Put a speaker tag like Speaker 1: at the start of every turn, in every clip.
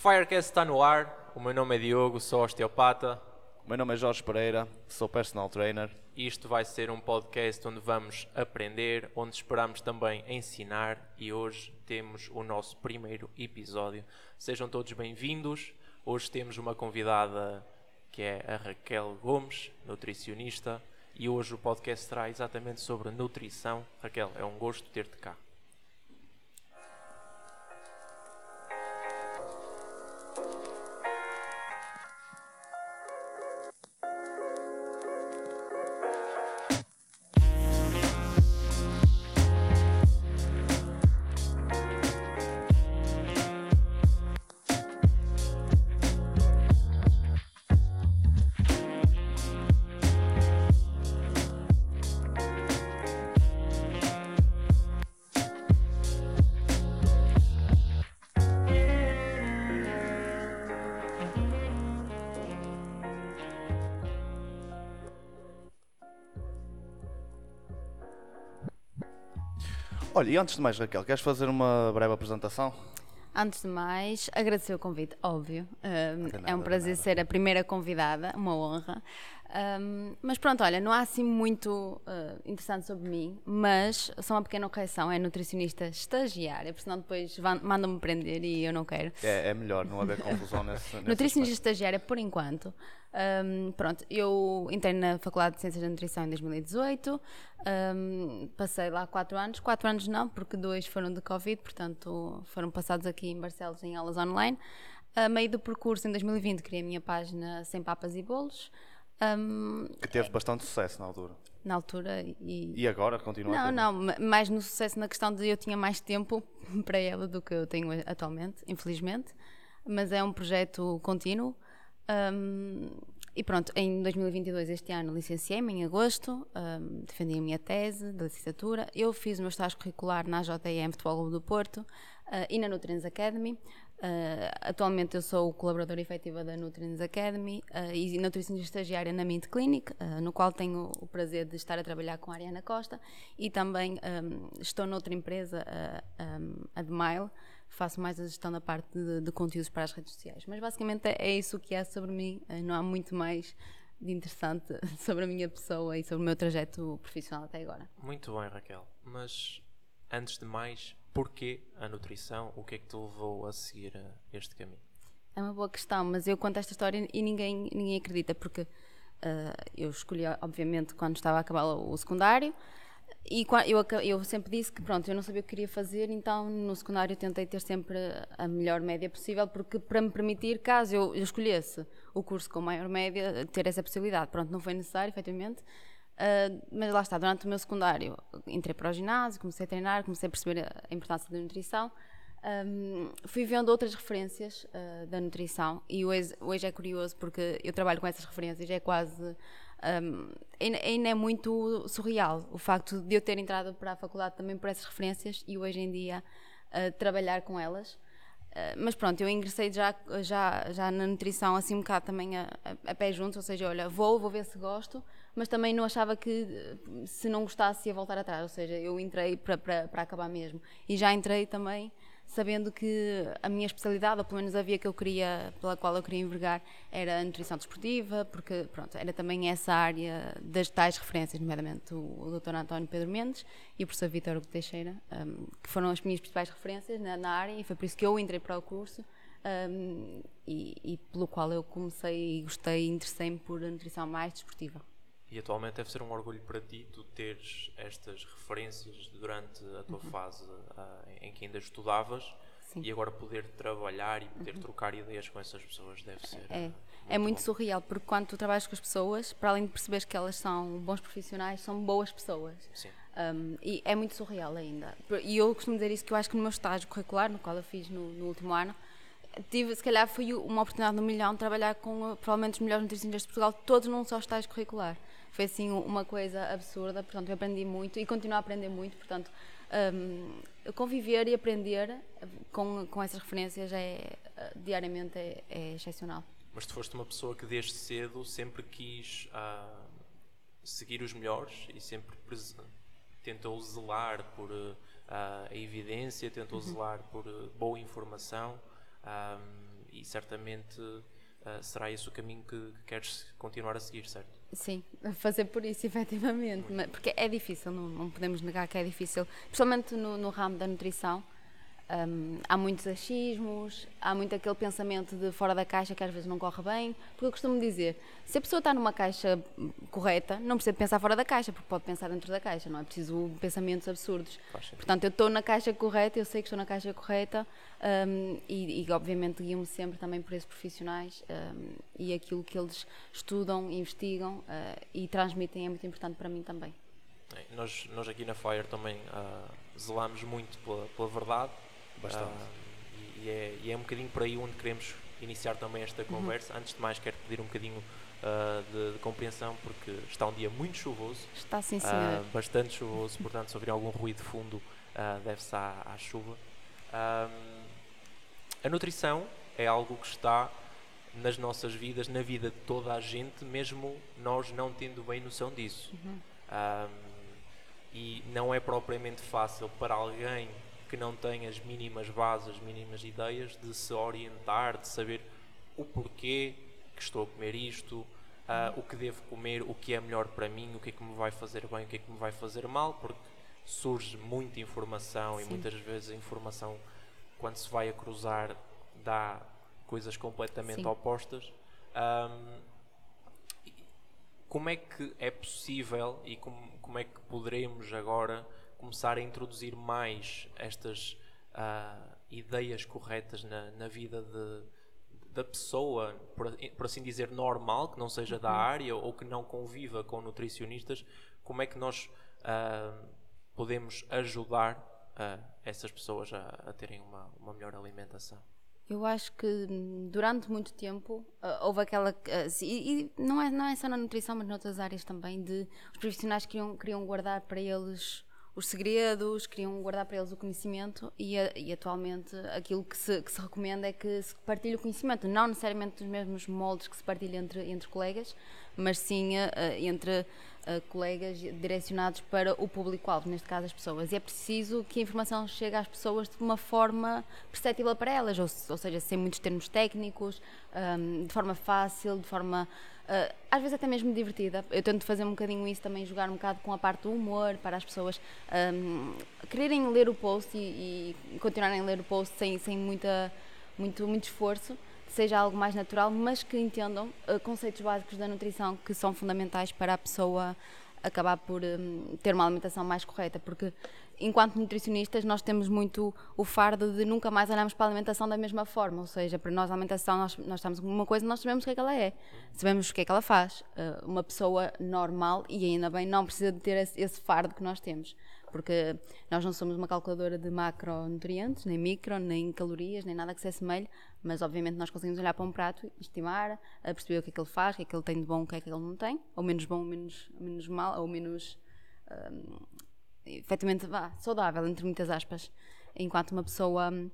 Speaker 1: Firecast está no ar. O meu nome é Diogo, sou osteopata.
Speaker 2: O meu nome é Jorge Pereira, sou personal trainer.
Speaker 1: Isto vai ser um podcast onde vamos aprender, onde esperamos também ensinar e hoje temos o nosso primeiro episódio. Sejam todos bem-vindos. Hoje temos uma convidada que é a Raquel Gomes, nutricionista, e hoje o podcast será exatamente sobre nutrição. Raquel, é um gosto ter-te cá.
Speaker 2: Olha, e antes de mais, Raquel, queres fazer uma breve apresentação?
Speaker 3: Antes de mais, agradecer o convite, óbvio. Um,
Speaker 2: De nada,
Speaker 3: é um prazer ser a primeira convidada, uma honra. Um, mas pronto, olha, não há assim muito uh, interessante sobre mim, mas só uma pequena correção: é nutricionista estagiária, porque senão depois mandam-me prender e eu não quero.
Speaker 2: É, é melhor não haver confusão nesse,
Speaker 3: Nutricionista estagiária, por enquanto. Um, pronto, eu entrei na Faculdade de Ciências da Nutrição em 2018, um, passei lá quatro anos, quatro anos não, porque dois foram de Covid, portanto foram passados aqui em Barcelos em aulas online. A meio do percurso, em 2020, criei a minha página Sem Papas e Bolos, um,
Speaker 2: Que teve bastante sucesso na altura.
Speaker 3: na altura e...
Speaker 2: E agora continua a
Speaker 3: Não,
Speaker 2: ter?
Speaker 3: não, ma- mais no sucesso na questão de eu tinha mais tempo para ela do que eu tenho atualmente, infelizmente. Mas é um projeto contínuo. Um, e pronto, em 2022, este ano, licenciei-me em agosto, um, defendi a minha tese de licenciatura. Eu fiz o meu estágio curricular na JM Futebol Clube do Porto uh, e na Nutrients Academy. Uh, atualmente eu sou colaboradora efetiva da Nutrients Academy uh, e nutricionista estagiária na Mint Clinic, uh, no qual tenho o prazer de estar a trabalhar com a Ariana Costa e também um, estou noutra empresa, um, a Demile, faço mais a gestão da parte de, de conteúdos para as redes sociais. Mas basicamente é, é isso que há sobre mim, não há muito mais de interessante sobre a minha pessoa e sobre o meu trajeto profissional até agora.
Speaker 1: Muito bem, Raquel. Mas antes de mais, porquê a nutrição? O que é que te levou a seguir eh, este caminho?
Speaker 3: É uma boa questão, mas eu conto esta história e ninguém, ninguém acredita, porque ah, eu escolhi, obviamente, quando estava a acabar o secundário, e eu, eu sempre disse que, pronto, eu não sabia o que queria fazer, então no secundário tentei ter sempre a melhor média possível, porque para me permitir, caso eu escolhesse o curso com maior média, ter essa possibilidade. Pronto, não foi necessário, efetivamente. Uh, mas lá está, durante o meu secundário entrei para o ginásio, comecei a treinar, comecei a perceber a importância da nutrição. Um, fui vendo outras referências uh, da nutrição e hoje, hoje é curioso porque eu trabalho com essas referências, é quase. Um, ainda, é muito surreal o facto de eu ter entrado para a faculdade também por essas referências e hoje em dia uh, trabalhar com elas. Mas pronto, eu ingressei já, já, já na nutrição assim um bocado também a, a, a pé juntos, ou seja, olha, vou, vou ver se gosto, mas também não achava que eh, se não gostasse ia voltar atrás, ou seja, eu entrei para, acabar mesmo. E já entrei também sabendo que a minha especialidade, ou pelo menos a via que eu queria, pela qual eu queria envergar, era a nutrição desportiva, porque pronto, era também essa área das tais referências, nomeadamente o, o Dr. António Pedro Mendes e o professor Vítor Teixeira, um, que foram as minhas principais referências na, na área e foi por isso que eu entrei para o curso. um, e, e pelo qual eu comecei e gostei e interessei-me por a nutrição mais desportiva.
Speaker 1: E atualmente deve ser um orgulho para ti tu teres estas referências durante a tua fase ah, em que ainda estudavas
Speaker 3: Sim.
Speaker 1: e agora poder trabalhar e poder trocar ideias com essas pessoas deve ser.
Speaker 3: É,
Speaker 1: ah,
Speaker 3: é muito
Speaker 1: bom.
Speaker 3: surreal, porque quando tu trabalhas com as pessoas, para além de perceberes que elas são bons profissionais, são boas pessoas. Um, e é muito surreal ainda. E eu costumo dizer isso que eu acho que no meu estágio curricular, no qual eu fiz no, no último ano, tive, se calhar foi uma oportunidade no milhão de trabalhar com uh, provavelmente os melhores nutricionistas de Portugal, todos num só estágio curricular. Foi assim uma coisa absurda, portanto eu aprendi muito e continuo a aprender muito, portanto um, conviver e aprender com, com essas referências é, uh, diariamente é, é excepcional.
Speaker 1: Mas tu foste uma pessoa que desde cedo sempre quis ah, seguir os melhores e sempre tentou zelar por ah, a evidência, tentou zelar por ah, boa informação. ah, e certamente será esse o caminho que, que, queres continuar a seguir, certo?
Speaker 3: Sim, fazer por isso, efetivamente. Porque é difícil, não, não podemos negar que é difícil, principalmente no, no ramo da nutrição um, há muitos achismos, há muito aquele pensamento de fora da caixa que às vezes não corre bem. Porque eu costumo dizer: se a pessoa está numa caixa correta, não precisa pensar fora da caixa, porque pode pensar dentro da caixa, não é preciso pensamentos absurdos. Portanto, eu estou na caixa correta, eu sei que estou na caixa correta um, e, e, obviamente, guio-me sempre também por esses profissionais um, e aquilo que eles estudam, investigam uh, e transmitem é muito importante para mim também.
Speaker 1: Nós, nós aqui na Fire também uh, zelamos muito pela, pela verdade Bastante. Uh, e, é, e, é, um bocadinho por aí onde queremos iniciar também esta uhum. conversa. Uhum. Antes de mais, quero pedir um bocadinho uh, de, de, compreensão, porque está um dia muito chuvoso.
Speaker 3: Está sim, senhor. Uh,
Speaker 1: bastante chuvoso, portanto, se ouvir algum ruído de fundo, deve-se à, à, chuva. a nutrição é algo que está nas nossas vidas, na vida de toda a gente, mesmo nós não tendo bem noção disso. Uhum. e não é propriamente fácil para alguém que não tem as mínimas bases, as mínimas ideias de se orientar, de saber o porquê que estou a comer isto, uh, o que devo comer, o que é melhor para mim, o que é que me vai fazer bem, o que é que me vai fazer mal, porque surge muita informação Sim. e muitas vezes a informação, quando se vai a cruzar, dá coisas completamente Sim. opostas. Um, como é que é possível e como, como é que poderemos agora começar a introduzir mais estas uh, ideias corretas na, na vida de, da pessoa, por, por, assim dizer, normal, que não seja da uhum. área ou que não conviva com nutricionistas, como é que nós uh, podemos ajudar uh, essas pessoas a, a terem uma, uma, melhor alimentação?
Speaker 3: Eu acho que durante muito tempo uh, houve aquela. Uh, e, e, não, é, não é só na nutrição, mas noutras áreas também, de os profissionais queriam, queriam guardar para eles os segredos, queriam guardar para eles o conhecimento e, e atualmente aquilo que se, que se, recomenda é que se partilhe o conhecimento, não necessariamente nos mesmos moldes que se partilha entre, entre colegas, mas sim uh, entre uh, colegas direcionados para o público-alvo, neste caso as pessoas. E é preciso que a informação chegue às pessoas de uma forma perceptível para elas, ou, ou seja, sem muitos termos técnicos, um, de forma fácil, de forma uh, às vezes até mesmo divertida. Eu tento fazer um bocadinho isso também, jogar um bocado com a parte do humor, para as pessoas um, quererem ler o post e, e, continuarem a ler o post sem, sem muita, muito, muito esforço, seja algo mais natural, mas que entendam uh, conceitos básicos da nutrição que são fundamentais para a pessoa acabar por um, ter uma alimentação mais correta, porque enquanto nutricionistas, nós temos muito o fardo de nunca mais olharmos para a alimentação da mesma forma. Ou seja, para nós a alimentação, nós, nós estamos com uma coisa, nós sabemos o que é que ela é, sabemos o que é que ela faz. Uh, uma pessoa normal, e ainda bem, não precisa de ter esse, esse, fardo que nós temos. Porque nós não somos uma calculadora de macronutrientes, nem micro, nem calorias, nem nada que se assemelhe, mas obviamente nós conseguimos olhar para um prato, estimar, perceber o que é que ele faz, o que é que ele tem de bom, o que é que ele não tem, ou menos bom, ou menos, menos mal, ou menos. Um, efetivamente vá, saudável, entre muitas aspas, enquanto uma pessoa hum,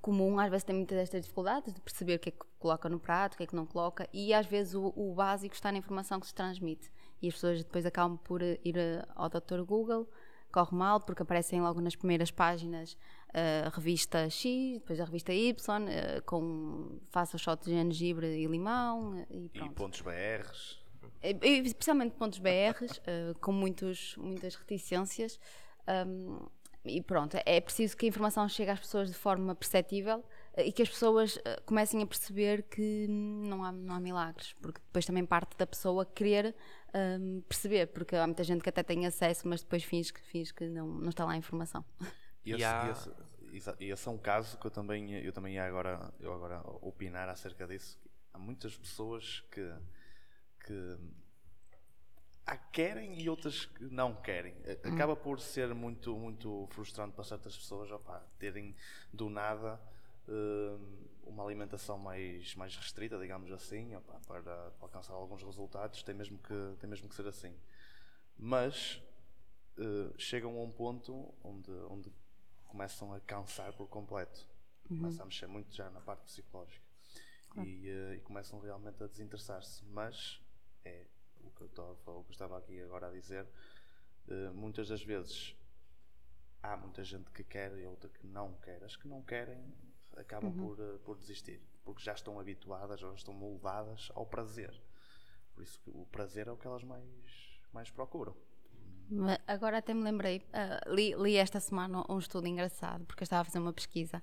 Speaker 3: comum às vezes tem muitas destas dificuldades de perceber o que é que coloca no prato, o que é que não coloca, e às vezes o, o básico está na informação que se transmite. E as pessoas depois acabam por ir eh, ao Dr. Google, corre mal, porque aparecem logo nas primeiras páginas a uh, revista X, depois a revista Y, com faça shot de gengibre e limão, e pronto.
Speaker 2: E pontos BRs.
Speaker 3: Especialmente pontos BRs, com muitos, muitas reticências. Um, e pronto, é preciso que a informação chegue às pessoas de forma perceptível uh, e que as pessoas uh, comecem a perceber que não há, não há milagres, porque depois também parte da pessoa querer um, perceber, porque há muita gente que até tem acesso, mas depois finge que, finge que não, não está lá a informação.
Speaker 2: E esse, há... esse, esse, é um caso que eu também, eu também ia agora, eu agora opinar acerca disso. Há muitas pessoas que que há querem e outras que não querem. Hum. Acaba por ser muito, muito frustrante para certas pessoas opa, terem do nada uh, uma alimentação mais, mais restrita, digamos assim, opa, para, para, alcançar alguns resultados, tem mesmo que, tem mesmo que ser assim. Mas uh, chegam a um ponto onde, onde começam a cansar por completo. Uhum. Começam a mexer muito já na parte psicológica. E, uh, e começam realmente a desinteressar-se. Mas é o que eu, estava, o que estava aqui agora a dizer. Uh, muitas das vezes há muita gente que quer e outra que não quer. As que não querem, acabam por, uh, por desistir, porque já estão habituadas, já estão moldadas ao prazer. Por isso o prazer é o que elas mais, mais procuram.
Speaker 3: Agora até me lembrei, uh, li, li, esta semana um estudo engraçado, porque eu estava a fazer uma pesquisa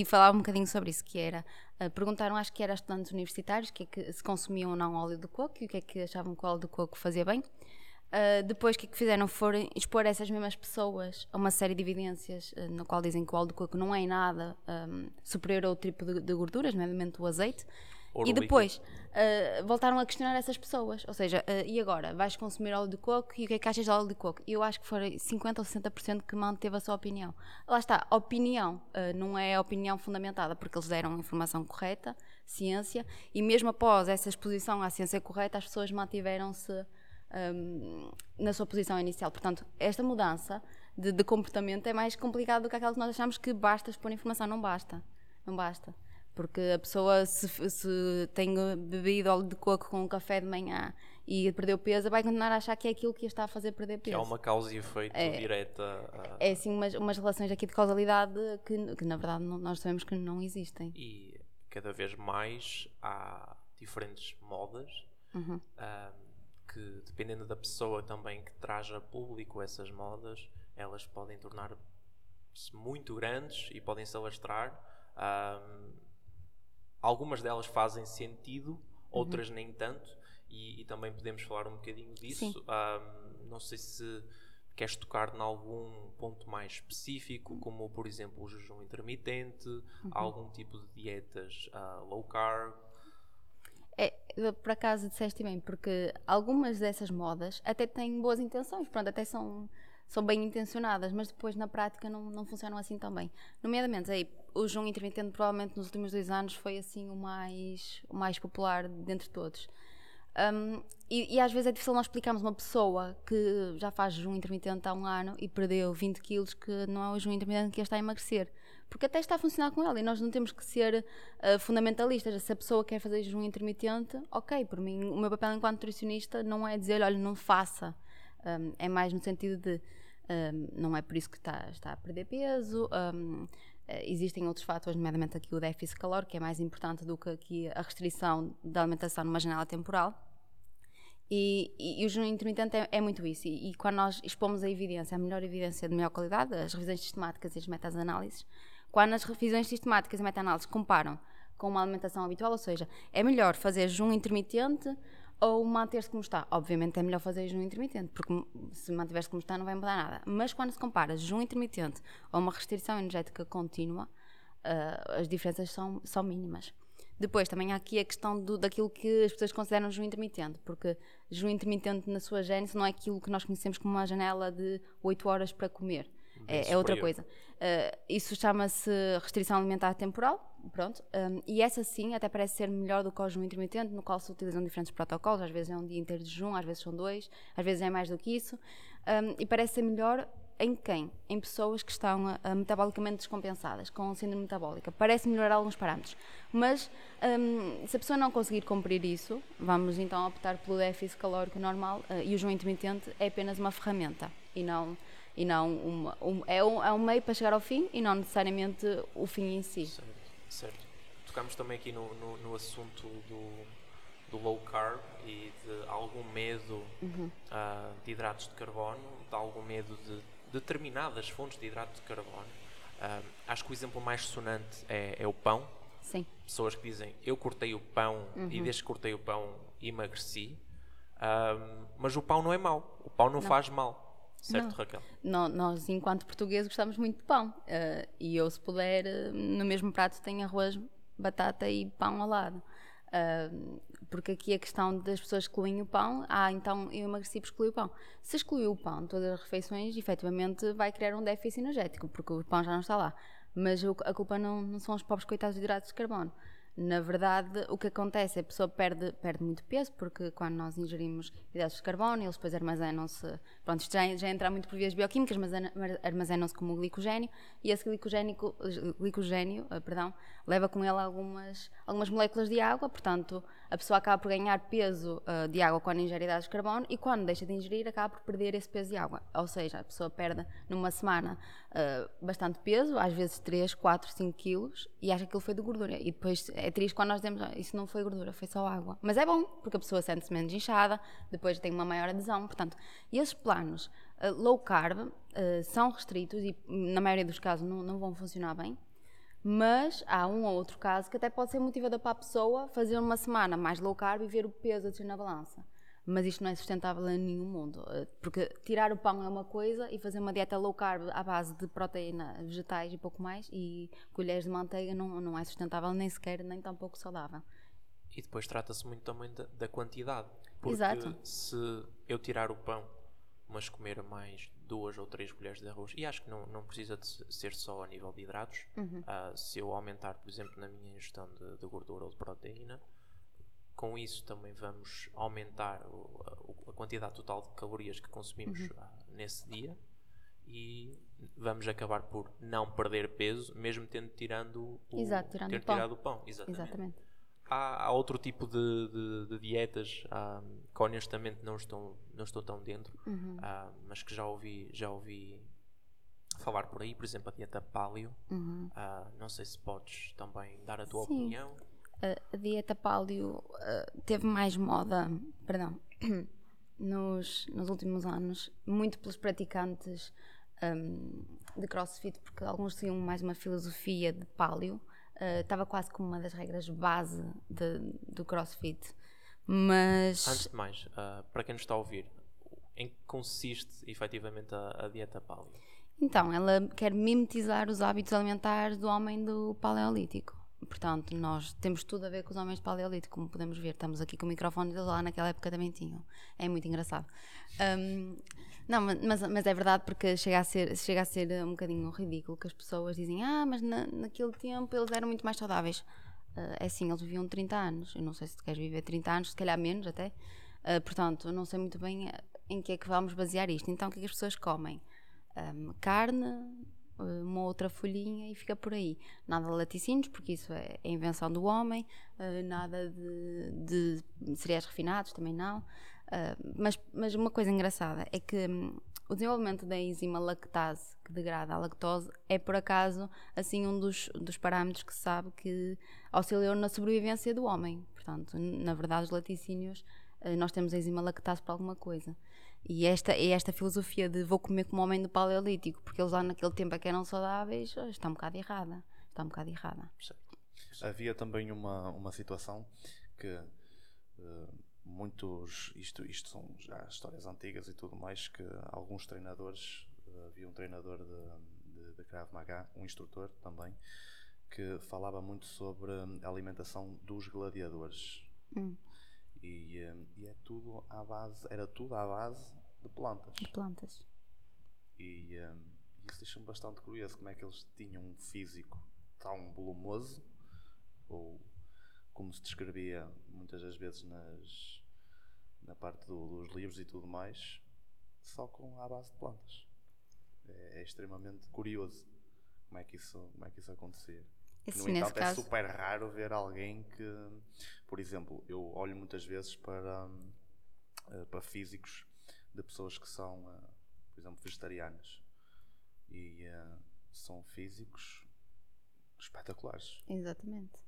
Speaker 3: e falava um bocadinho sobre isso, que era, uh, perguntaram, acho que era estudantes universitários, que, é que se consumiam ou não óleo de coco e o que é que achavam que o óleo de coco fazia bem. Uh, depois, o que é que fizeram? Foram expor essas mesmas pessoas a uma série de evidências, uh, qual dizem que o óleo de coco não é nada um, superior ao tipo de, de gorduras, nomeadamente o azeite. Ouro e depois uh, voltaram a questionar essas pessoas. Ou seja, e agora? Vais consumir óleo de coco e o que é que achas de óleo de coco? Eu acho que foram 50% ou 60% que manteve a sua opinião. Lá está, opinião, não é opinião fundamentada, porque eles deram informação correta, ciência, e mesmo após essa exposição à ciência correta, as pessoas mantiveram-se um, na sua posição inicial. Portanto, esta mudança de, de, comportamento é mais complicada do que aquela que nós achamos que basta expor informação. Não basta. Não basta. Porque a pessoa, se, se tem bebido óleo de coco com um café de manhã e perdeu peso, vai continuar a achar que é aquilo que está a fazer perder peso.
Speaker 1: Que é uma causa e efeito é, direta.
Speaker 3: A... É assim, umas, umas relações aqui de causalidade que, que na verdade não, nós sabemos que não existem.
Speaker 1: E cada vez mais há diferentes modas. Uhum. Um, que, dependendo da pessoa também que traz a público essas modas, elas podem tornar-se muito grandes e podem se alastrar. Um, algumas delas fazem sentido, uhum. outras uhum. nem tanto, e, e, também podemos falar um bocadinho disso. Um, não sei se queres tocar em algum ponto mais específico, como por exemplo o jejum intermitente, uhum. algum tipo de dietas uh, low carb.
Speaker 3: É, por acaso disseste bem, porque algumas dessas modas até têm boas intenções, pronto, até são, são bem intencionadas, mas depois na prática não, não funcionam assim tão bem. Nomeadamente, aí, o João intermitente provavelmente nos últimos dois anos foi assim o mais, o mais popular dentre todos. Um, e, e, às vezes é difícil nós explicarmos uma pessoa que já faz jejum intermitente há um ano e perdeu 20 quilos que não é o jejum intermitente que está a emagrecer porque até está a funcionar com ela e nós não temos que ser uh, fundamentalistas. Se a pessoa quer fazer jejum intermitente, ok, por mim, o meu papel enquanto nutricionista não é dizer, olha, não faça. Um, é mais no sentido de, um, não é por isso que está, está a perder peso. Um, existem outros fatores, nomeadamente aqui o déficit calórico, que é mais importante do que aqui a restrição da alimentação numa janela temporal. E, e, e, o jejum intermitente é, é muito isso. E, e, quando nós expomos a evidência, a melhor evidência de melhor qualidade, as revisões sistemáticas e as metas-análises, quando as revisões sistemáticas e meta-análises comparam com uma alimentação habitual, ou seja, é melhor fazer jejum intermitente ou manter-se como está. Obviamente é melhor fazer jejum intermitente, porque se mantiver-se como está não vai mudar nada. Mas quando se compara jejum intermitente ou uma restrição energética contínua, uh, as diferenças são, são mínimas. Depois também há aqui a questão do, daquilo que as pessoas consideram jejum intermitente, porque jejum intermitente na sua gênese não é aquilo que nós conhecemos como uma janela de 8 horas para comer é, é, outra coisa. Uh, isso chama-se restrição alimentar temporal, pronto, um, e essa sim até parece ser melhor do que o jejum intermitente, no qual se utilizam diferentes protocolos, às vezes é um dia inteiro de jejum, às vezes são dois, às vezes é mais do que isso, um, e parece ser melhor em quem? Em pessoas que estão uh, metabolicamente descompensadas, com síndrome metabólica. Parece melhorar alguns parâmetros. Mas um, se a pessoa não conseguir cumprir isso, vamos então optar pelo déficit calórico normal uh, e o jejum intermitente é apenas uma ferramenta e não e não uma, um, é, um, é um meio para chegar ao fim e não necessariamente o fim em si.
Speaker 1: Certo, certo. Tocamos também aqui no, no, no assunto do, do, low carb e de algum medo uhum. uh, de hidratos de carbono, de algum medo de determinadas fontes de hidratos de carbono. Uh, acho que o exemplo mais sonante é, é, o pão.
Speaker 3: Sim.
Speaker 1: Pessoas que dizem eu cortei o pão uhum. e desde que cortei o pão emagreci. Uh, mas o pão não é mau, o pão não, não. faz mal. Certo, não. Raquel?
Speaker 3: Não, nós, enquanto portugueses, gostamos muito de pão. Uh, e eu, se puder, uh, no mesmo prato tenho arroz, batata e pão ao lado. Uh, porque aqui a questão das pessoas excluem o pão, ah, então eu emagreci por excluir o pão. Se excluir o pão todas as refeições, efetivamente vai criar um déficit energético, porque o pão já não está lá. Mas a culpa não, não são os pobres coitados de hidratos de carbono. Na verdade, o que acontece é que a pessoa perde, perde muito peso, porque quando nós ingerimos hidratos de carbono, eles depois armazenam-se. Pronto, isto já, já entra muito por vias bioquímicas, mas armazenam-se como glicogênio, e esse glicogénio, glicogênio uh, perdão, leva com ele algumas, algumas moléculas de água, portanto, a pessoa acaba por ganhar peso uh, de água quando ingere hidratos de carbono, e quando deixa de ingerir, acaba por perder esse peso de água. Ou seja, a pessoa perde numa semana uh, bastante peso, às vezes 3, 4, 5 quilos, e acha que aquilo foi de gordura. E depois é triste quando nós dizemos, ah, isso não foi gordura, foi só água. Mas é bom, porque a pessoa sente-se menos inchada, depois tem uma maior adesão. Portanto, esses planos uh, low carb são restritos e, na maioria dos casos, não, não vão funcionar bem. Mas há um ou outro caso que até pode ser motivador para a pessoa fazer uma semana mais low carb e ver o peso a descer na balança mas isto não é sustentável em nenhum mundo. Eh, porque tirar o pão é uma coisa e fazer uma dieta low carb à base de proteína, vegetais e pouco mais, e colheres de manteiga não, não é sustentável nem sequer, nem tão pouco saudável.
Speaker 1: E depois trata-se muito também da, da, quantidade. Porque
Speaker 3: Exato.
Speaker 1: se eu tirar o pão, mas comer mais duas ou três colheres de arroz, e acho que não, não precisa de ser só a nível de hidratos,
Speaker 3: uhum.
Speaker 1: uh, se eu aumentar, por exemplo, na minha ingestão de, de gordura ou de proteína, com isso também vamos aumentar o, a, a, quantidade total de calorias que consumimos uhum. Ah, nesse dia e vamos acabar por não perder peso, mesmo tendo tirando o,
Speaker 3: Exato, tirando
Speaker 1: ter
Speaker 3: o pão.
Speaker 1: tirado o pão. Exatamente.
Speaker 3: Exatamente.
Speaker 1: Há, há, outro tipo de, de, de dietas ah, que honestamente não estou, não estou tão dentro,
Speaker 3: uhum.
Speaker 1: mas que já ouvi, já ouvi falar por aí, por exemplo, a dieta paleo.
Speaker 3: Uhum.
Speaker 1: Não sei se podes também dar a tua
Speaker 3: Sim.
Speaker 1: opinião
Speaker 3: a dieta paleo uh, teve mais moda, perdão, nos, nos últimos anos, muito pelos praticantes um, de crossfit, porque alguns tinham mais uma filosofia de paleo, uh, estava quase como uma das regras base de, do crossfit. Mas.
Speaker 1: Antes de mais, uh, para quem nos está a ouvir, em que consiste efetivamente a, a dieta paleo?
Speaker 3: Então, ela quer mimetizar os hábitos alimentares do homem do Paleolítico. Portanto, nós temos tudo a ver com os homens de paleolítico, como podemos ver. Estamos aqui com o microfone deles lá naquela época também tinham. É muito engraçado. Um, não, mas, mas é verdade porque chega a, ser, chega a ser um bocadinho ridículo que as pessoas dizem ah, mas na, naquele tempo eles eram muito mais saudáveis. Uh, é assim, eles viviam 30 anos. Eu não sei se tu queres viver 30 anos, se calhar menos até. Uh, portanto, não sei muito bem em que é que vamos basear isto. Então, o que é que as pessoas comem? Um, carne, eh, uma outra folhinha e fica por aí. Nada de laticínios, porque isso é, é invenção do homem, nada de, de, cereais refinados, também não. Uh, mas, mas uma coisa engraçada é que um, o desenvolvimento da enzima lactase, que degrada a lactose, é por acaso assim um dos, dos parâmetros que se sabe que auxiliou na sobrevivência do homem. Portanto, na verdade, os laticínios, uh, nós temos a enzima lactase para alguma coisa. E esta, é esta filosofia de vou comer como homem do paleolítico, porque eles lá naquele tempo é que eram saudáveis, está um bocado errada. Está um bocado errada.
Speaker 2: Havia também uma, uma situação que uh, muitos, isto, isto são já histórias antigas e tudo mais, que alguns treinadores, uh, havia um treinador de, de, de Krav Maga, um instrutor também, que falava muito sobre a alimentação dos gladiadores.
Speaker 3: Hum.
Speaker 2: E, eh, e, é tudo à base, era tudo à base de plantas.
Speaker 3: De plantas.
Speaker 2: E um, eh, isso deixa-me bastante curioso como é que eles tinham um físico tão volumoso, ou como se descrevia muitas das vezes nas, na parte do, dos livros e tudo mais, só com a base de plantas. É, é extremamente curioso como é que isso, como é que isso acontecia.
Speaker 3: Esse,
Speaker 2: no entanto, é
Speaker 3: caso...
Speaker 2: super raro ver alguém que, por exemplo, eu olho muitas vezes para, eh, para físicos de pessoas que são, eh, por exemplo, vegetarianas e uh, são físicos espetaculares.
Speaker 3: Exatamente.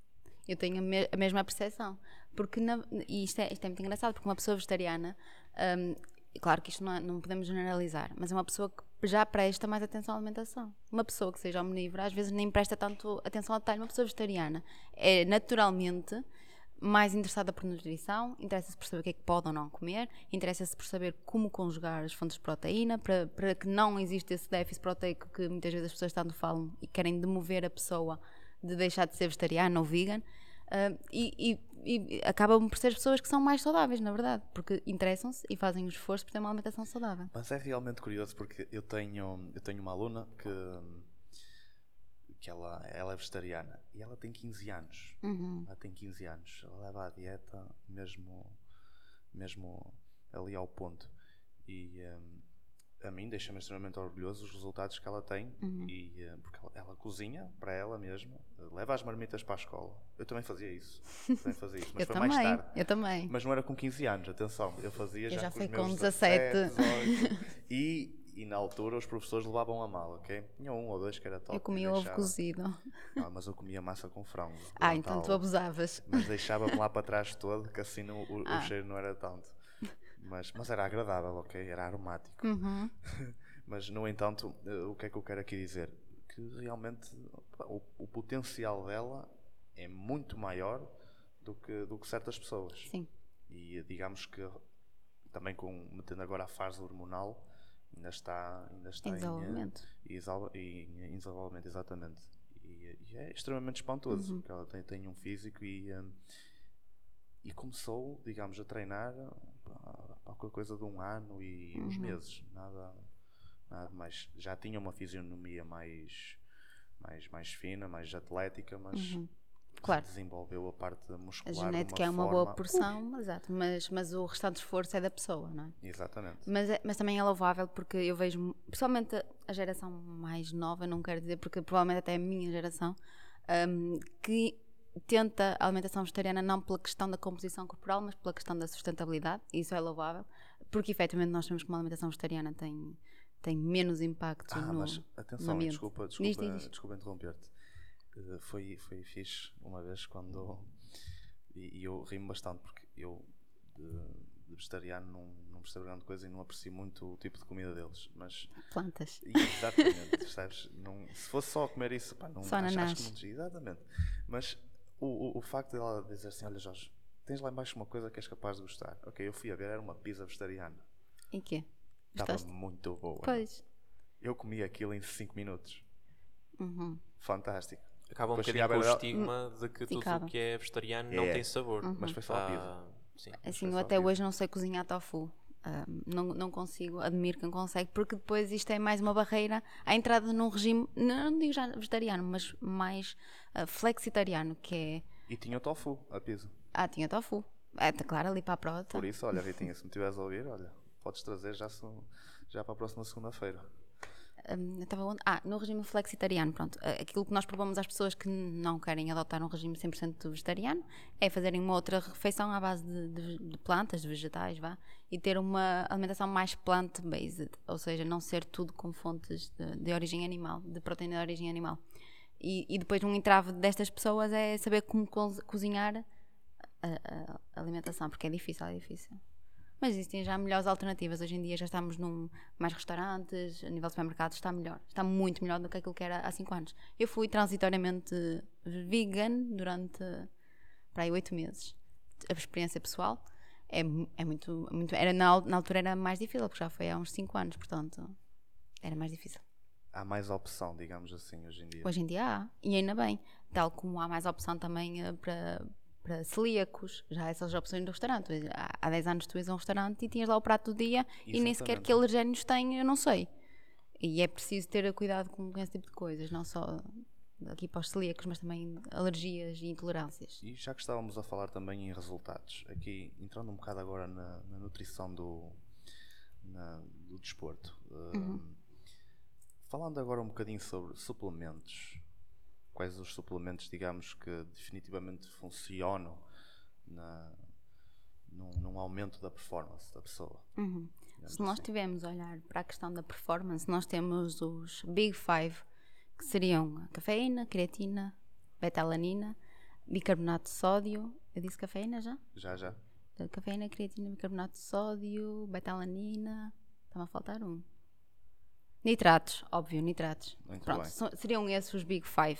Speaker 3: Eu tenho a, me a mesma percepção. Porque, na, e isto é, isto é muito engraçado, porque uma pessoa vegetariana, um, claro que isto não, é, não podemos generalizar, mas é uma pessoa que já presta mais atenção à alimentação. Uma pessoa que seja omnívora às vezes nem presta tanto atenção ao detalhe. Uma pessoa vegetariana é naturalmente mais interessada por nutrição, interessa-se por saber o que é que pode ou não comer, interessa-se por saber como conjugar as fontes de proteína para, para que não exista esse déficit proteico que muitas vezes as pessoas tanto falam e querem demover a pessoa de deixar de ser vegetariana ou vegan. Uh, e, e, e, acabam por ser pessoas que são mais saudáveis, na verdade, porque interessam-se e fazem o esforço por ter uma alimentação saudável.
Speaker 2: Mas é realmente curioso porque eu tenho, eu tenho uma aluna que, que ela, ela é vegetariana e ela tem 15 anos.
Speaker 3: Uhum.
Speaker 2: Ela tem 15 anos. Ela leva a dieta mesmo, mesmo ali ao ponto. E hum, a mim deixa-me extremamente orgulhoso os resultados que ela tem.
Speaker 3: Uhum.
Speaker 2: E, eh, porque ela, ela cozinha para ela mesma, leva as marmitas para a escola. Eu também fazia isso. também fazia isso, mas
Speaker 3: eu
Speaker 2: foi
Speaker 3: também,
Speaker 2: mais tarde.
Speaker 3: eu também.
Speaker 2: Mas não era com 15 anos, atenção. Eu fazia
Speaker 3: Eu
Speaker 2: já,
Speaker 3: já
Speaker 2: com
Speaker 3: com
Speaker 2: meus
Speaker 3: 17.
Speaker 2: 18. e, e na altura os professores levavam a mal, ok? Tinha um ou dois que era top.
Speaker 3: eu comia ovo cozido.
Speaker 2: Ah, mas eu comia massa com frango.
Speaker 3: Ah, então tu
Speaker 2: tal.
Speaker 3: abusavas.
Speaker 2: Mas deixava-me lá para trás todo, que assim não- o, o
Speaker 3: Ah.
Speaker 2: cheiro não era tanto. Mas, mas era agradável, ok? Era aromático.
Speaker 3: Uhum.
Speaker 2: Mas, no entanto, eh, o que é que eu quero aqui dizer? Que realmente o, o potencial dela é muito maior do que, do que certas pessoas.
Speaker 3: Sim.
Speaker 2: E digamos que também com metendo agora a fase hormonal ainda está ainda está
Speaker 3: Em
Speaker 2: em,
Speaker 3: desenvolvimento.
Speaker 2: em desenvolvimento exatamente e, e é extremamente espantoso
Speaker 3: Uhum.
Speaker 2: porque ela tem, tem um físico e eh, e começou digamos a treinar qualquer coisa de um ano e uns
Speaker 3: Uhum.
Speaker 2: meses nada nada mais já tinha uma fisionomia mais mais mais fina mais atlética mas
Speaker 3: Uhum. Claro.
Speaker 2: desenvolveu a parte
Speaker 3: A
Speaker 2: muscular de
Speaker 3: genética é uma
Speaker 2: forma-
Speaker 3: boa porção, exato, mas, mas o restante esforço é da pessoa, não é?
Speaker 2: exatamente
Speaker 3: Mas, é- mas também é louvável porque eu vejo, principalmente a- a geração mais nova, não quero dizer, porque provavelmente até a minha geração, hum, que tenta a alimentação vegetariana não pela questão da composição corporal, mas pela questão da sustentabilidade, e isso é louvável, porque efetivamente nós sabemos que uma alimentação vegetariana tem, tem menos impacto
Speaker 2: Ah,
Speaker 3: no,
Speaker 2: mas
Speaker 3: no
Speaker 2: atenção,
Speaker 3: ambiente.
Speaker 2: desculpa, desculpa,
Speaker 3: diz, diz.
Speaker 2: desculpa interromper-te. Eh, foi, foi fixe uma vez quando. E, e eu rimo bastante porque eu, de, de vegetariano, não, não percebo grande coisa e não aprecio muito o tipo de comida deles. Mas,
Speaker 3: Plantas.
Speaker 2: exatamente, percebes? Não, se fosse só comer isso, pá, não
Speaker 3: Só
Speaker 2: acho, acho que não Exatamente. Mas o, o, o facto de ela dizer assim: olha, Jorge, tens lá embaixo uma coisa que és capaz de gostar. Ok, eu fui a ver, era uma pizza vegetariana.
Speaker 3: E quê?
Speaker 2: Estava muito boa.
Speaker 3: Pois.
Speaker 2: Eu comi aquilo em 5 minutos.
Speaker 3: Uhum.
Speaker 2: Fantástico.
Speaker 1: Acaba um bocadinho com o estigma de que tudo o que é vegetariano não
Speaker 2: É.
Speaker 1: tem sabor.
Speaker 2: Mas foi só a pizza.
Speaker 1: Ah, sim.
Speaker 3: Assim, eu até
Speaker 2: pizza.
Speaker 3: hoje não sei cozinhar tofu. Não, não consigo, admiro quem consegue, porque depois isto é mais uma barreira à entrada num regime, não, digo já vegetariano, mas mais ah, flexitariano, que é.
Speaker 2: E tinha o tofu, a pizza.
Speaker 3: Ah, tinha tofu. É, tá claro, ali para a prota.
Speaker 2: Por isso, olha, Ritinha, se me estiveres a ouvir, olha, podes trazer já, se- já para a próxima segunda-feira.
Speaker 3: Eu estava onde? Ah, no regime flexitariano, pronto. Aquilo que nós propomos às pessoas que não querem adotar um regime 100% vegetariano é fazerem uma outra refeição à base de, de- de plantas, de vegetais, vá, e ter uma alimentação mais plant-based, ou seja, não ser tudo com fontes de, de origem animal, de proteína de origem animal. E, e depois um entrave destas pessoas é saber como co- cozinhar a- a alimentação, porque é difícil, é difícil. Mas existem já melhores alternativas. Hoje em dia já estamos num mais restaurantes, a nível de supermercados está melhor. Está muito melhor do que aquilo que era há 5 anos. Eu fui transitoriamente vegan durante para aí 8 meses. A experiência pessoal é, é muito, muito. Era na, na altura era mais difícil, porque já foi há uns 5 anos, portanto era mais difícil.
Speaker 2: Há mais opção, digamos assim, hoje em dia.
Speaker 3: Hoje em dia há, e ainda bem. Tal como há mais opção também eh, para, para celíacos, já essas opções no restaurante. Há, há 10 anos tu ias a um restaurante e tinhas lá o prato do dia e nem sequer
Speaker 2: Exatamente.
Speaker 3: que alergénios tem, eu não sei. E é preciso ter cuidado com, esse tipo de coisas, não só aqui para os celíacos, mas também alergias e intolerâncias.
Speaker 2: E já que estávamos a falar também em resultados, aqui entrando um bocado agora na, na nutrição do, na- do desporto, hum, falando agora um bocadinho sobre suplementos, quais os suplementos, digamos, que definitivamente funcionam na, num, num aumento da performance da pessoa?
Speaker 3: Uhum. Se nós
Speaker 2: assim.
Speaker 3: tivermos a olhar para a questão da performance, nós temos os Big Five, que seriam a cafeína, creatina, beta-alanina, bicarbonato de sódio. Eu disse cafeína já?
Speaker 2: Já, já.
Speaker 3: Cafeína, creatina, bicarbonato de sódio, beta-alanina. Está-me a faltar um. Nitratos, óbvio, nitratos.
Speaker 2: Muito
Speaker 3: Pronto,
Speaker 2: bem.
Speaker 3: são- seriam esses os Big Five.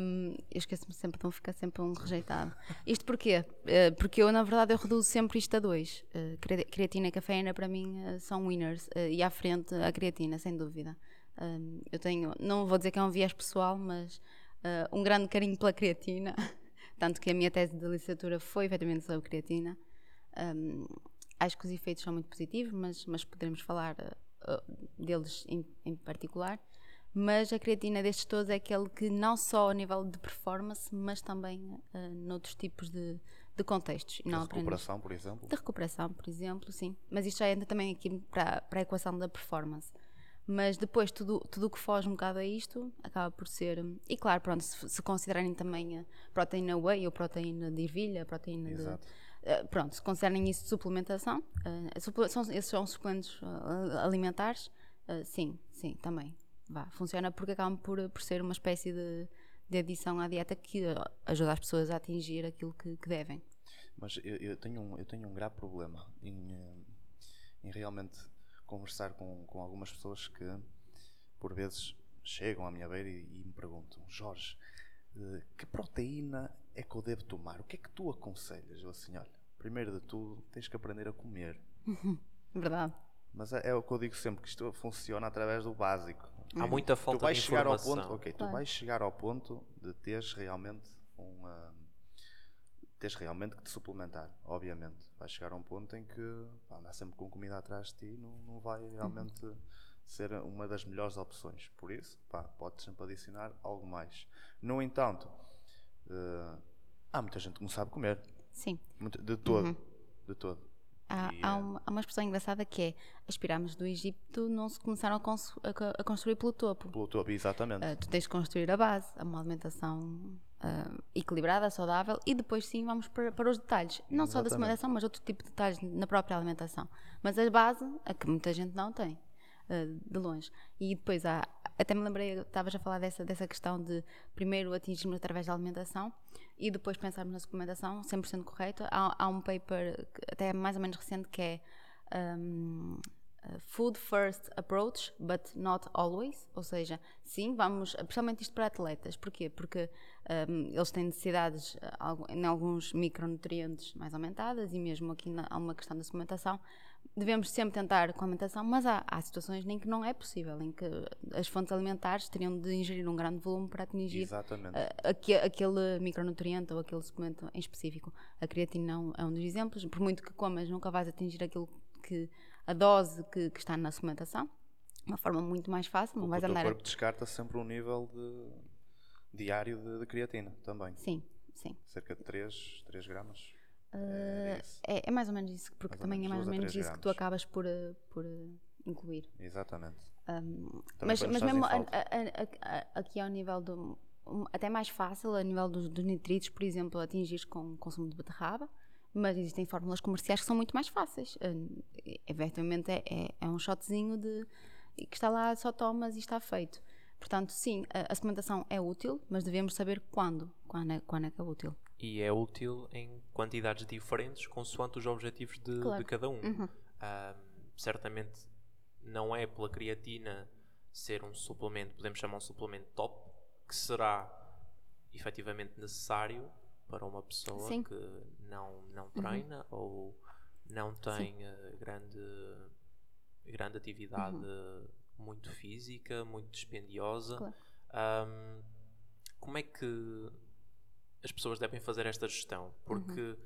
Speaker 3: Um, eu esqueço-me sempre de um, fica sempre um rejeitado. Isto porquê? Eh, porque eu, na verdade, eu reduzo sempre isto a dois. Cre- creatina e cafeína, para mim, eh, são winners. E à frente, a creatina, sem dúvida. Um, eu tenho, não vou dizer que é um viés pessoal, mas um grande carinho pela creatina. Tanto que a minha tese de licenciatura foi efetivamente sobre creatina. Um, acho que os efeitos são muito positivos, mas, mas poderemos falar uh, uh, deles em, em particular. Mas a creatina destes todos é aquele que não só a nível de performance, mas também uh, noutros tipos de, de contextos.
Speaker 2: De
Speaker 3: não
Speaker 2: recuperação, por exemplo?
Speaker 3: De recuperação, por exemplo, sim. Mas isto já entra também aqui para, para a equação da performance. Mas depois, tudo o que foge um bocado a isto acaba por ser. E claro, pronto, se, se considerarem também a proteína whey ou proteína de ervilha, proteína
Speaker 2: Exato.
Speaker 3: de. Uh, pronto, se considerarem isso de suplementação, uh, são, esses são suplementos uh, alimentares, sim, sim, também. Vá, funciona porque acabam por, por ser uma espécie de, de adição à dieta que ajuda as pessoas a atingir aquilo que, que devem.
Speaker 2: Mas eu, eu, tenho um, eu tenho um grave problema em, em realmente conversar com, com algumas pessoas que, por vezes, chegam à minha beira e, e me perguntam: Jorge, eh, que proteína é que eu devo tomar? O que é que tu aconselhas? Eu assim, olha, primeiro de tudo, tens que aprender a comer.
Speaker 3: Verdade.
Speaker 2: Mas é, é, o que eu digo sempre, que isto funciona através do básico.
Speaker 1: Há muita falta
Speaker 2: tu vais
Speaker 1: de
Speaker 2: chegar
Speaker 1: informação.
Speaker 2: ao ponto, ok, claro. tu vais chegar ao ponto de teres realmente um tens realmente que te suplementar, obviamente. Vais chegar a um ponto em que pá, andar sempre com comida atrás de ti não, não vai realmente uhum. ser uma das melhores opções. Por isso, pá, podes sempre adicionar algo mais. No entanto, uh, há muita gente que não sabe comer.
Speaker 3: Sim.
Speaker 2: De todo. Uhum. De todo.
Speaker 3: Há,
Speaker 2: e,
Speaker 3: há, uma, há, uma, expressão engraçada que é as pirâmides do Egito não se começaram a, a, a construir pelo topo.
Speaker 2: Pelo topo, exatamente. Uh,
Speaker 3: tu tens de construir a base, uma alimentação uh, equilibrada, saudável e depois sim vamos para, para os detalhes. Não exatamente. só da suplementação, mas outro tipo de detalhes na própria alimentação. Mas a base, a que muita gente não tem, uh, de longe. E depois há, até me lembrei, estavas a falar dessa, dessa questão de primeiro atingirmos através da alimentação e depois pensarmos na suplementação 100% correta. Há, há, um paper, até mais ou menos recente, que é um, Food First Approach, but not always. Ou seja, sim, vamos, principalmente isto para atletas. Porquê? Porque um, eles têm necessidades em alguns micronutrientes mais aumentadas e mesmo aqui há uma questão da suplementação devemos sempre tentar com a alimentação, mas há, há situações em que não é possível, em que as fontes alimentares teriam de ingerir um grande volume para atingir a, a, aquele micronutriente ou aquele suplemento em específico. A creatina é um dos exemplos, por muito que comas, nunca vais atingir aquilo que a dose que, que está na suplementação, uma forma muito mais fácil, não
Speaker 2: o
Speaker 3: vais
Speaker 2: andar. O
Speaker 3: corpo
Speaker 2: descarta sempre um nível de diário de, de creatina também.
Speaker 3: Sim, sim.
Speaker 2: Cerca de 3, 3 gramas.
Speaker 3: Uh, é, é, mais ou menos isso, porque mais também é mais ou menos isso que tu acabas por, eh, por eh, incluir.
Speaker 2: Exatamente.
Speaker 3: Um, mas mas mesmo a, a, a, aqui ao nível do. Até mais fácil, a nível dos, dos nitritos, por exemplo, atingir com o consumo de beterraba, mas existem fórmulas comerciais que são muito mais fáceis. Uh, efetivamente, é, é, é, um shotzinho de, que está lá, só tomas e está feito. Portanto, sim, a, a suplementação é útil, mas devemos saber quando, quando é, quando é que é útil
Speaker 1: e é útil em quantidades diferentes consoante os objetivos de, claro. de cada um.
Speaker 3: Uhum.
Speaker 1: certamente não é pela creatina ser um suplemento, podemos chamar um suplemento top, que será efetivamente necessário para uma pessoa Sim. que não, não uhum. treina uhum. ou não tem uh, grande, grande atividade uhum. muito física, muito dispendiosa. Claro. Um, como é que as pessoas devem fazer esta gestão, porque uhum.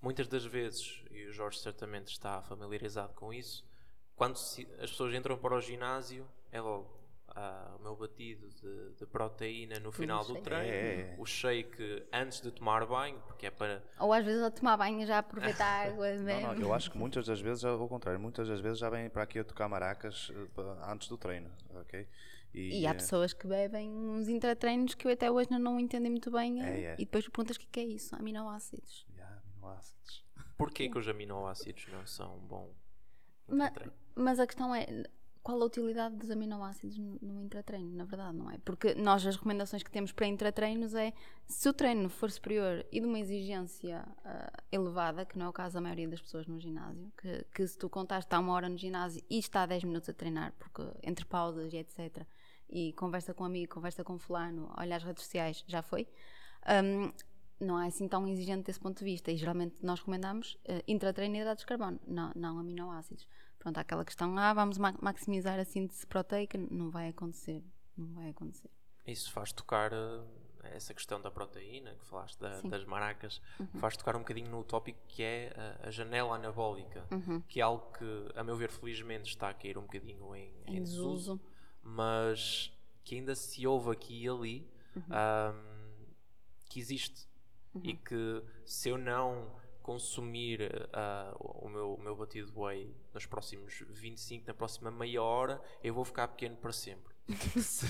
Speaker 1: muitas das vezes, e o Jorge certamente está familiarizado com isso, quando se, as pessoas entram para o ginásio, é logo ah, o meu batido de, de proteína no final do treino, é. o shake antes de tomar banho, porque é para.
Speaker 3: Ou às vezes ao tomar banho já aproveitar a água.
Speaker 2: não, não, eu acho que muitas das vezes, ao contrário, muitas das vezes já vêm para aqui a tocar maracas eh, antes do treino, ok?
Speaker 3: E, e há pessoas que bebem uns intratreinos que eu até hoje não entendo muito bem. É, é. E depois perguntas o que é isso? Aminoácidos.
Speaker 2: Yeah, aminoácidos.
Speaker 1: Porquê que os aminoácidos não são bom?
Speaker 3: Mas, mas a questão é qual a utilidade dos aminoácidos no intratreino, na verdade, não é? Porque nós as recomendações que temos para intratreinos é se o treino for superior e de uma exigência uh, elevada, que não é o caso da maioria das pessoas no ginásio, que, que se tu contaste está uma hora no ginásio e está 10 minutos a treinar, porque entre pausas e etc e conversa com um amigo, conversa com fulano, olha as redes sociais, já foi. Um, não é assim tão exigente desse ponto de vista e geralmente nós recomendamos uh, intratreino e hidratos de carbono, não, não aminoácidos. Pronto, há aquela questão, ah, vamos ma maximizar a síntese proteica, não vai acontecer, não vai acontecer.
Speaker 1: Isso faz tocar uh, essa questão da proteína, que falaste da, das maracas, uhum. faz tocar um bocadinho no tópico que é a, a janela anabólica,
Speaker 3: uhum.
Speaker 1: que é algo que, a meu ver, felizmente está a cair um bocadinho em, em, em desuso. desuso mas que ainda se ouve aqui e ali um, que existe e que se eu não consumir uh, o, meu, o meu batido whey nos próximos 25, na próxima meia hora, eu vou ficar pequeno para sempre. se,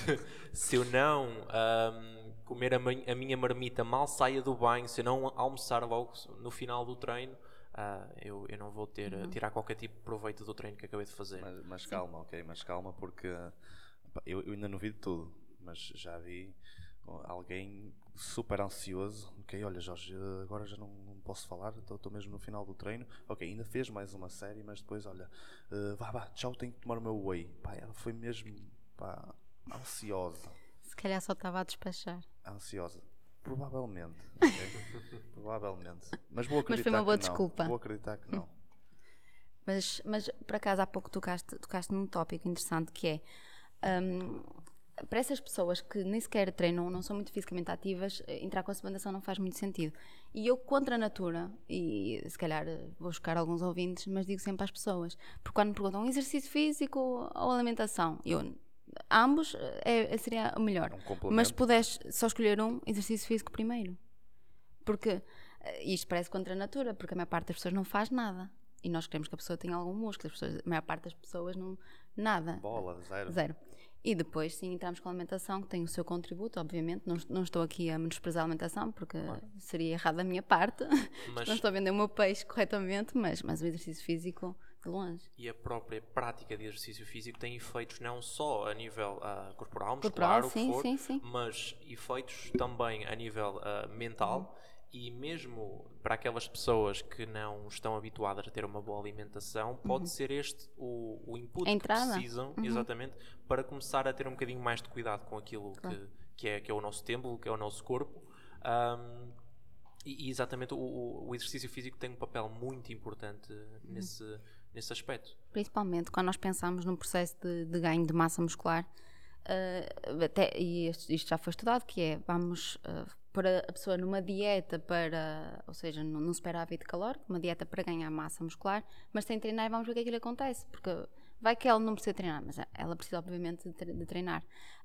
Speaker 1: se, eu não um, comer a, a, minha marmita mal saia do banho, se eu não almoçar logo no final do treino, uh, eu, eu não vou ter, uhum. tirar qualquer tipo de proveito do treino que acabei de fazer.
Speaker 2: Mas, mas calma, ok, mas calma, porque eu, eu ainda não vi de tudo, mas já vi alguém super ansioso. Ok, olha Jorge, agora já não, não posso falar, estou mesmo no final do treino. Ok, ainda fez mais uma série, mas depois, olha, uh, vá, vá, tchau, tenho que tomar o meu whey. Pá, ela foi mesmo pá, ansiosa.
Speaker 3: Se calhar só estava a despachar.
Speaker 2: Ansiosa. Provavelmente. Okay? Provavelmente. Mas vou acreditar
Speaker 3: mas foi uma boa
Speaker 2: que
Speaker 3: desculpa.
Speaker 2: Não. Vou acreditar que não.
Speaker 3: Mas, mas por acaso há pouco tocaste, tocaste num tópico interessante que é um, para essas pessoas que nem sequer treinam, não são muito fisicamente ativas, eh, entrar com a suplementação não faz muito sentido. E eu, contra a natura, e se calhar eh, vou buscar alguns ouvintes, mas digo sempre às pessoas, porque quando me perguntam exercício físico ou alimentação, eu ambos eh, é, seria o melhor. Um mas se puderes só escolher um, exercício físico primeiro. Porque isto parece contra a natura, porque a maior parte das pessoas não faz nada. E nós queremos que a pessoa tenha algum músculo, pessoas, a maior parte das pessoas não. Nada.
Speaker 2: Bola, zero.
Speaker 3: Zero. E depois, sim, entramos com a alimentação, que tem o seu contributo, obviamente. Não, não estou aqui a menosprezar a alimentação, porque claro. seria errado da minha parte. Mas... não estou a vender o meu peixe corretamente, mas, mas o exercício físico, de longe.
Speaker 1: E a própria prática de exercício físico tem efeitos não só a nível uh, corporal, muscular, corporal,
Speaker 3: sim,
Speaker 1: for,
Speaker 3: sim, sim.
Speaker 1: mas efeitos também a nível uh, mental. Uhum e mesmo para aquelas pessoas que não estão habituadas a ter uma boa alimentação, pode uhum. ser este o, o input que precisam, uhum. exatamente, para começar a ter um bocadinho mais de cuidado com aquilo claro. que, que, é, que é o nosso templo, que é o nosso corpo. Um, e, e, exatamente o, o, exercício físico tem um papel muito importante uhum. nesse, nesse aspecto.
Speaker 3: Principalmente quando nós pensamos num processo de, de ganho de massa muscular, uh, até, e isto, isto, já foi estudado, que é vamos uh, pôr a pessoa numa dieta para, ou seja, num superávit calórico, uma dieta para ganhar massa muscular, mas sem treinar vamos ver o que é que lhe acontece, porque vai que ela não precisa treinar, mas ela precisa obviamente de treinar.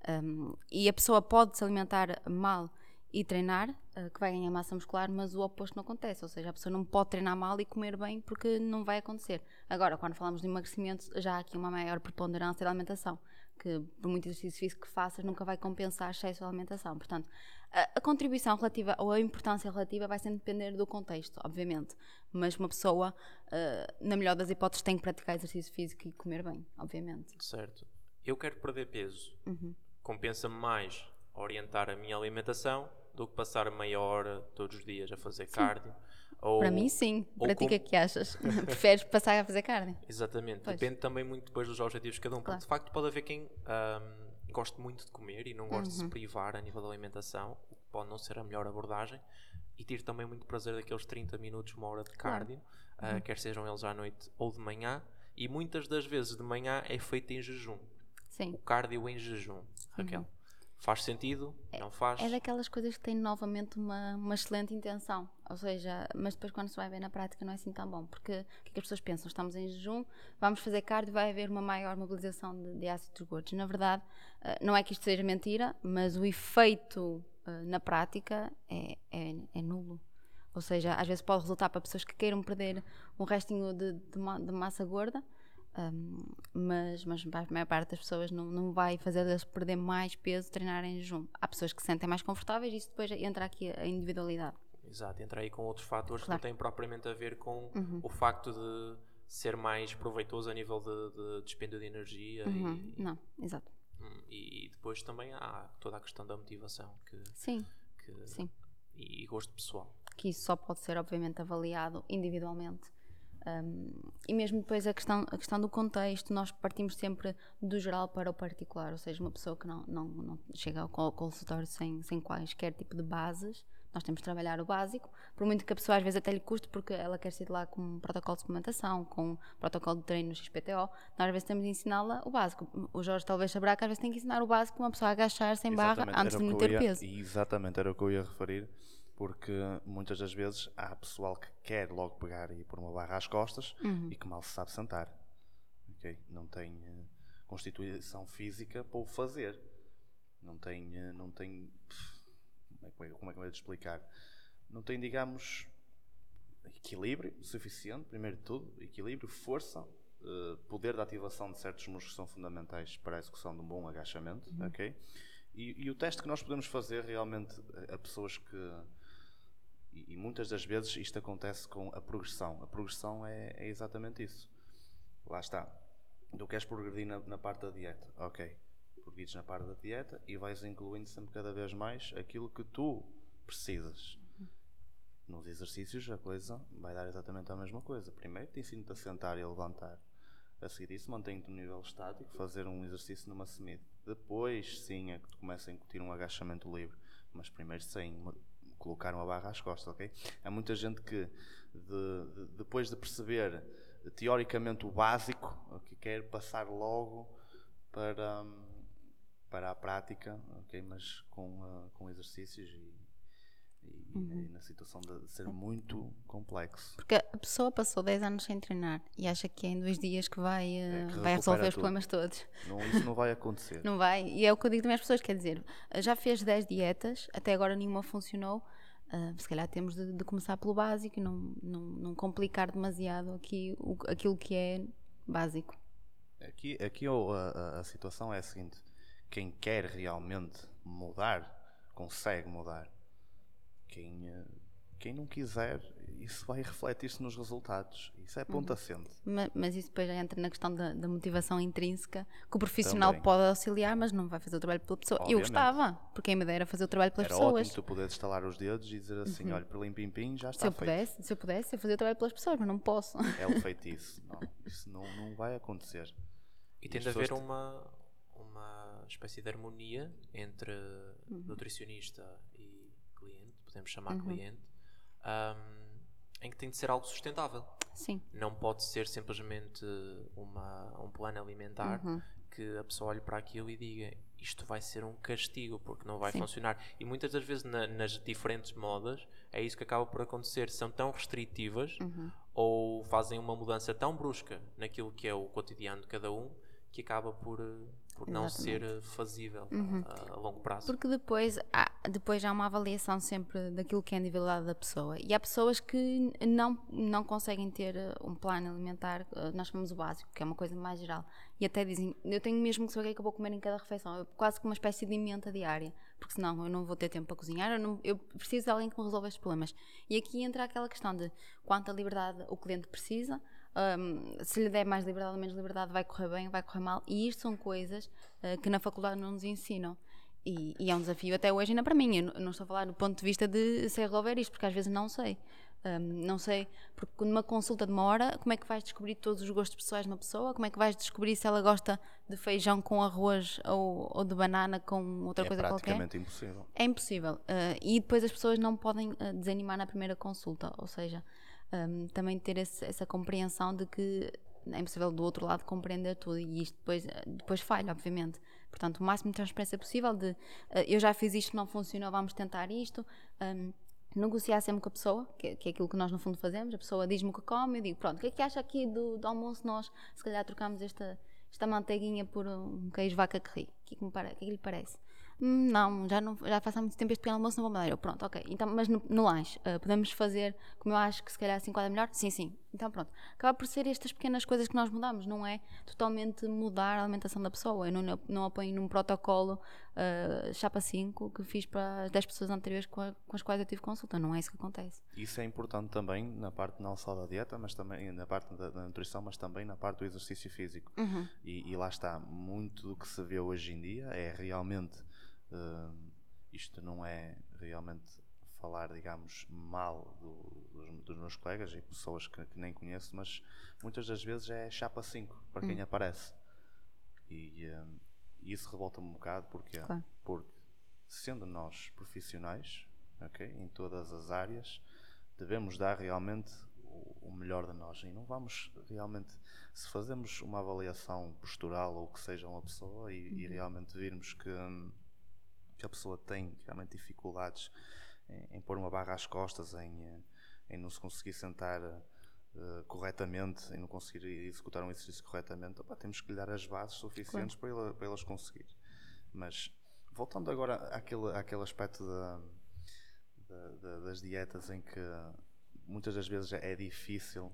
Speaker 3: Um, e a pessoa pode se alimentar mal e treinar, uh, que vai ganhar massa muscular, mas o oposto não acontece, ou seja, a pessoa não pode treinar mal e comer bem porque não vai acontecer. Agora, quando falamos de emagrecimento, já há aqui uma maior preponderância da alimentação que por muito exercício físico que faças nunca vai compensar excesso de alimentação. Portanto, a, a, contribuição relativa ou a importância relativa vai sempre depender do contexto, obviamente. Mas uma pessoa, uh, na melhor das hipóteses, tem que praticar exercício físico e comer bem, obviamente.
Speaker 1: Certo. Eu quero perder peso. Uhum. Compensa-me mais orientar a minha alimentação do que passar meia hora todos os dias a fazer Sim. cardio
Speaker 3: ou, Para mim, sim. Para ti, o que é que achas? Preferes passar a fazer carne?
Speaker 1: Exatamente. Pois. Depende também muito depois dos objetivos de cada um. Claro. Porque, de facto, pode haver quem um, goste muito de comer e não goste uhum. de se uhum. privar a nível da alimentação, o que pode não ser a melhor abordagem. E tire também muito prazer daqueles 30 minutos, uma hora de cardio, claro. uh, quer sejam eles à noite ou de manhã. E muitas das vezes de manhã é feito em jejum.
Speaker 3: Sim.
Speaker 1: O cardio em jejum, Raquel. Uhum. Faz sentido?
Speaker 3: É,
Speaker 1: não faz?
Speaker 3: É daquelas coisas que têm novamente uma, uma excelente intenção. Ou seja, mas depois quando se vai ver na prática não é assim tão bom. Porque o que, é que as pessoas pensam? Estamos em jejum, vamos fazer cardio, vai haver uma maior mobilização de, de ácidos gordos. Na verdade, eh, não é que isto seja mentira, mas o efeito eh, na prática é, é, é nulo. Ou seja, às vezes pode resultar para pessoas que queiram perder um restinho de, de, de massa gorda, um, mas, mas a maior parte das pessoas não, não vai fazer-las perder mais peso treinar em jejum. Há pessoas que se sentem mais confortáveis e isso depois entra aqui a individualidade.
Speaker 1: Exato, entra aí com outros fatores claro. que não têm propriamente a ver com uhum. o facto de ser mais proveitoso a nível de, de dispêndio de energia.
Speaker 3: Uhum. E, não, exato.
Speaker 1: Hum, e, e, depois também há toda a questão da motivação. Que,
Speaker 3: sim,
Speaker 1: que,
Speaker 3: sim.
Speaker 1: E, e gosto pessoal.
Speaker 3: Que isso só pode ser, obviamente, avaliado individualmente um, e mesmo depois a questão, a questão do contexto, nós partimos sempre do geral para o particular, ou seja, uma pessoa que não, não, não chega ao consultório sem, sem quaisquer tipo de bases, nós temos de trabalhar o básico, por muito que a pessoa às vezes até lhe custe, porque ela quer sair de lá com um protocolo de suplementação, com um protocolo de treino no XPTO, nós às vezes temos de ensiná-la o básico. O Jorge talvez saberá que às vezes tem que ensinar o básico uma pessoa a agachar sem exatamente, barra antes de meter
Speaker 2: ia,
Speaker 3: peso.
Speaker 2: Exatamente, era o que eu ia referir porque muitas das vezes há pessoal que quer logo pegar e pôr uma barra às costas uhum. e que mal se sabe sentar. Okay? Não tem uh, constituição física para o fazer. não tem, eh, não tem, como é, que- como é que eu ia te explicar? Não tem, digamos, equilíbrio suficiente, primeiro de tudo, equilíbrio, força, eh, poder de ativação de certos músculos que são fundamentais para a execução de um bom agachamento, ok? E, e o teste que nós podemos fazer realmente a pessoas que e, muitas das vezes isto acontece com a progressão. A progressão é, é exatamente isso. Lá está. Tu queres progredir na, na parte da dieta, ok? Progredes na parte da dieta e vais incluindo sempre cada vez mais aquilo que tu precisas. Nos exercícios a coisa vai dar exatamente a mesma coisa. Primeiro te ensino-te a sentar e a levantar. A seguir isso mantém-te no nível estático, fazer um exercício numa semida. Depois sim é que tu começa a incutir um agachamento livre. Mas primeiro sem colocar uma barra às costas, ok? Há muita gente que de- de- depois de perceber teoricamente o básico, que quer passar logo para, hum, para a prática, ok? Mas com, ah, com exercícios e, e- e na situação de ser muito complexo.
Speaker 3: Porque a pessoa passou 10 anos sem treinar e acha que é em dois dias que vai, eh,
Speaker 2: É, que
Speaker 3: vai resolver os
Speaker 2: tudo.
Speaker 3: problemas todos.
Speaker 2: Não, isso não vai acontecer.
Speaker 3: Não vai. E é o que eu digo também às pessoas: quer dizer, já fez 10 dietas, até agora nenhuma funcionou. Ah, se calhar temos de, de começar pelo básico e não, não, não complicar demasiado aqui o, aquilo que é básico.
Speaker 2: Aqui, aqui a- a situação é a seguinte: quem quer realmente mudar, consegue mudar. Quem, eh, quem não quiser, isso vai refletir-se nos resultados. Isso é ponto assente.
Speaker 3: Ma- Mas, isso depois já entra na questão da, da motivação intrínseca, que o profissional
Speaker 2: Também.
Speaker 3: pode auxiliar, mas não vai fazer o trabalho pela pessoa. Eu
Speaker 2: Obviamente.
Speaker 3: gostava, porque a minha ideia era fazer o trabalho pelas
Speaker 2: Era
Speaker 3: pessoas. Uhum.
Speaker 2: ótimo tu poderes estalar os dedos e dizer assim: olha, pim pim pim, já está
Speaker 3: Se eu
Speaker 2: feito.
Speaker 3: pudesse, se eu pudesse, eu fazia o trabalho pelas pessoas, mas não posso.
Speaker 2: É o feitiço. Não, isso não, não vai acontecer.
Speaker 1: E tem
Speaker 2: as
Speaker 1: de haver uma, uma espécie de harmonia entre nutricionista e cliente, podemos chamar cliente, ahm, em que tem de ser algo sustentável.
Speaker 3: Sim.
Speaker 1: Não pode ser simplesmente uma, um plano alimentar que a pessoa olhe para aquilo e diga isto vai ser um castigo porque não vai
Speaker 3: Sim.
Speaker 1: funcionar. E muitas das vezes na- nas diferentes modas é isso que acaba por acontecer. São tão restritivas ou fazem uma mudança tão brusca naquilo que é o cotidiano de cada um que acaba por, eh, por não ser eh, fazível a, a longo prazo.
Speaker 3: Porque depois há, depois há uma avaliação sempre daquilo que é a individualidade da pessoa. E há pessoas que não, não conseguem ter eh, um plano alimentar, eh, nós chamamos o básico, que é uma coisa mais geral. E até dizem, eu tenho mesmo que saber o que é que eu vou comer em cada refeição. Quase que uma espécie de emenda diária. Porque senão eu não vou ter tempo para cozinhar, eu, não- eu preciso de alguém que me resolva estes problemas. E aqui entra aquela questão de quanta liberdade o cliente precisa, um, se lhe der mais liberdade ou menos liberdade, vai correr bem, vai correr mal. E isto são coisas uh, que na faculdade não nos ensinam. E, e é um desafio até hoje ainda para mim. Eu não- estou a falar do ponto de vista de sei resolver isto, porque às vezes não sei. Um, não sei, porque numa consulta de uma hora, como é que vais descobrir todos os gostos pessoais de uma pessoa? Como é que vais descobrir se ela gosta de feijão com arroz ou, ou de banana com outra
Speaker 2: é
Speaker 3: coisa qualquer?
Speaker 2: praticamente impossível.
Speaker 3: É impossível. Uh, e depois as pessoas não podem uh, desanimar na primeira consulta. Ou seja, um, também ter esse- essa compreensão de que é impossível do outro lado compreender tudo e isto depois, uh, depois falha, obviamente. Portanto, o máximo de transparência possível de uh, eu já fiz isto, não funcionou, vamos tentar isto. Um, negociar sempre com a pessoa, que, que é aquilo que nós no fundo fazemos. A pessoa diz-me o que come, eu digo, pronto, o que é que acha aqui do, do almoço? Nós, se calhar, trocamos esta, esta manteiguinha por um queijo vaca que ri. O que, é que, me que é que lhe parece? "Hum, não, já, não, já faço há muito tempo este pequeno almoço, não vou. Eu, pronto, ok. Então, mas no, no lanche, ah, podemos fazer como eu acho que se calhar assim quadra melhor? Sim, sim. Então, pronto. Acaba por ser estas pequenas coisas que nós mudamos, não é totalmente mudar a alimentação da pessoa. Eu não, não apoio num protocolo ah, chapa 5 que fiz para as 10 pessoas anteriores com, a- com as quais eu tive consulta. Não é isso que acontece.
Speaker 2: Isso é importante também na parte não só da dieta, mas também na parte da, da nutrição, mas também na parte do exercício físico. E, e lá está, muito do que se vê hoje em dia é realmente, eh, isto não é realmente falar, digamos, mal do- dos, dos meus colegas e pessoas que, que nem conheço, mas muitas das vezes é chapa 5 para quem aparece. E eh, isso revolta-me um bocado porque,
Speaker 3: Claro.
Speaker 2: porque sendo nós profissionais, ok, em todas as áreas, devemos dar realmente o, o melhor de nós e não vamos realmente se fazemos uma avaliação postural ou que seja uma pessoa e, e realmente virmos que, hum, que a pessoa tem realmente dificuldades em, em pôr uma barra às costas, em, eh, em não se conseguir sentar eh, corretamente, em não conseguir executar um exercício corretamente, opá, temos que lhe dar as bases suficientes para, ele- para elas conseguir. Mas voltando agora àquele, àquele aspecto da, da- da- das dietas em que muitas das vezes é difícil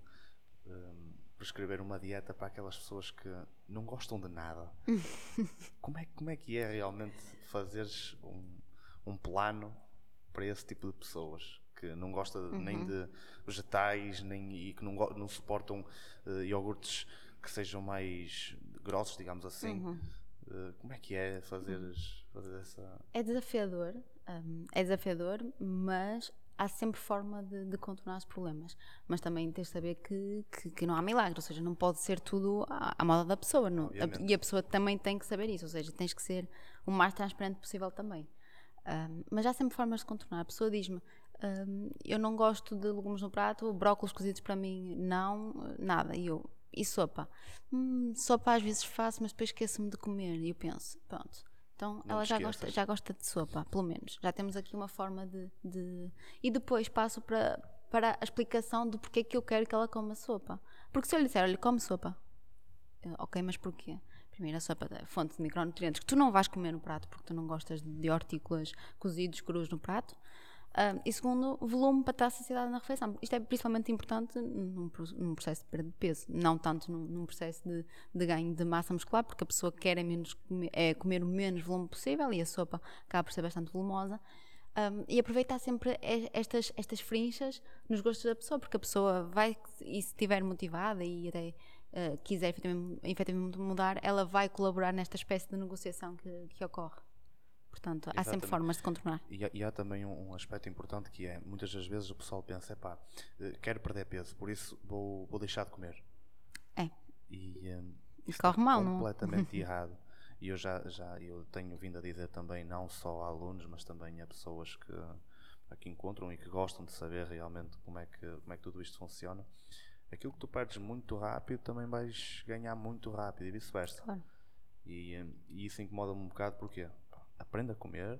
Speaker 2: hum, prescrever uma dieta para aquelas pessoas que não gostam de nada. como, é, como é que é realmente fazeres um, um plano para esse tipo de pessoas? Que não gosta nem de vegetais nem, e que não, não suportam eh, iogurtes que sejam mais grossos, digamos assim. Eh, como é que é fazeres, fazer essa.
Speaker 3: É desafiador, hum, é desafiador, mas há sempre forma de, de contornar os problemas. Mas também tens de saber que, que, que não há milagre, ou seja, não pode ser tudo à, à moda da pessoa. não-
Speaker 2: Obviamente.
Speaker 3: e a pessoa também tem que saber isso, ou seja, tens que ser o mais transparente possível também. Hum, mas há sempre formas de contornar. A pessoa diz-me: hum, Eu não gosto de legumes no prato, brócolos cozidos para mim, não, nada. E eu, e sopa? Hum, sopa às vezes faço, mas depois esqueço-me de comer. E eu penso: Pronto. Então
Speaker 2: Não
Speaker 3: ela já gosta, já gosta de sopa, pelo menos. Já temos aqui uma forma de. de- E depois passo para, para a explicação do porquê que eu quero que ela coma sopa. Porque se eu lhe disser, olha, come sopa. Eu, ok, mas porquê? Primeiro, a sopa é fonte de micronutrientes que tu não vais comer no prato porque tu não gostas de hortícolas cozidos crus no prato. E segundo, volume para estar saciedade na refeição. Isto é principalmente importante num, num processo de perda de peso, não tanto num, num processo de, de ganho de massa muscular, porque a pessoa quer é, menos, é comer o menos volume possível e a sopa acaba por ser bastante volumosa. Um, e aproveitar sempre estas, estas frinchas nos gostos da pessoa, porque a pessoa vai, e se estiver motivada e até uh, quiser efetivamente, efetivamente mudar, ela vai colaborar nesta espécie de negociação que, que ocorre. Portanto, há sempre
Speaker 2: Exatamente.
Speaker 3: formas de contornar.
Speaker 2: E há, e há também um, um aspecto importante que é, muitas das vezes o pessoal pensa, epá, eh, quero perder peso, por isso vou, vou deixar de comer.
Speaker 3: É.
Speaker 2: E eh,
Speaker 3: E
Speaker 2: isso
Speaker 3: corre mal, não é?
Speaker 2: completamente errado. E eu já, já eu tenho vindo a dizer também, não só a alunos, mas também a pessoas que aqui encontram e que gostam de saber realmente como é que, como é que tudo isto funciona. Aquilo que tu perdes muito rápido também vais ganhar muito rápido e vice-versa.
Speaker 3: Claro.
Speaker 2: E, eh, e isso incomoda-me um bocado porque pá, aprenda a comer,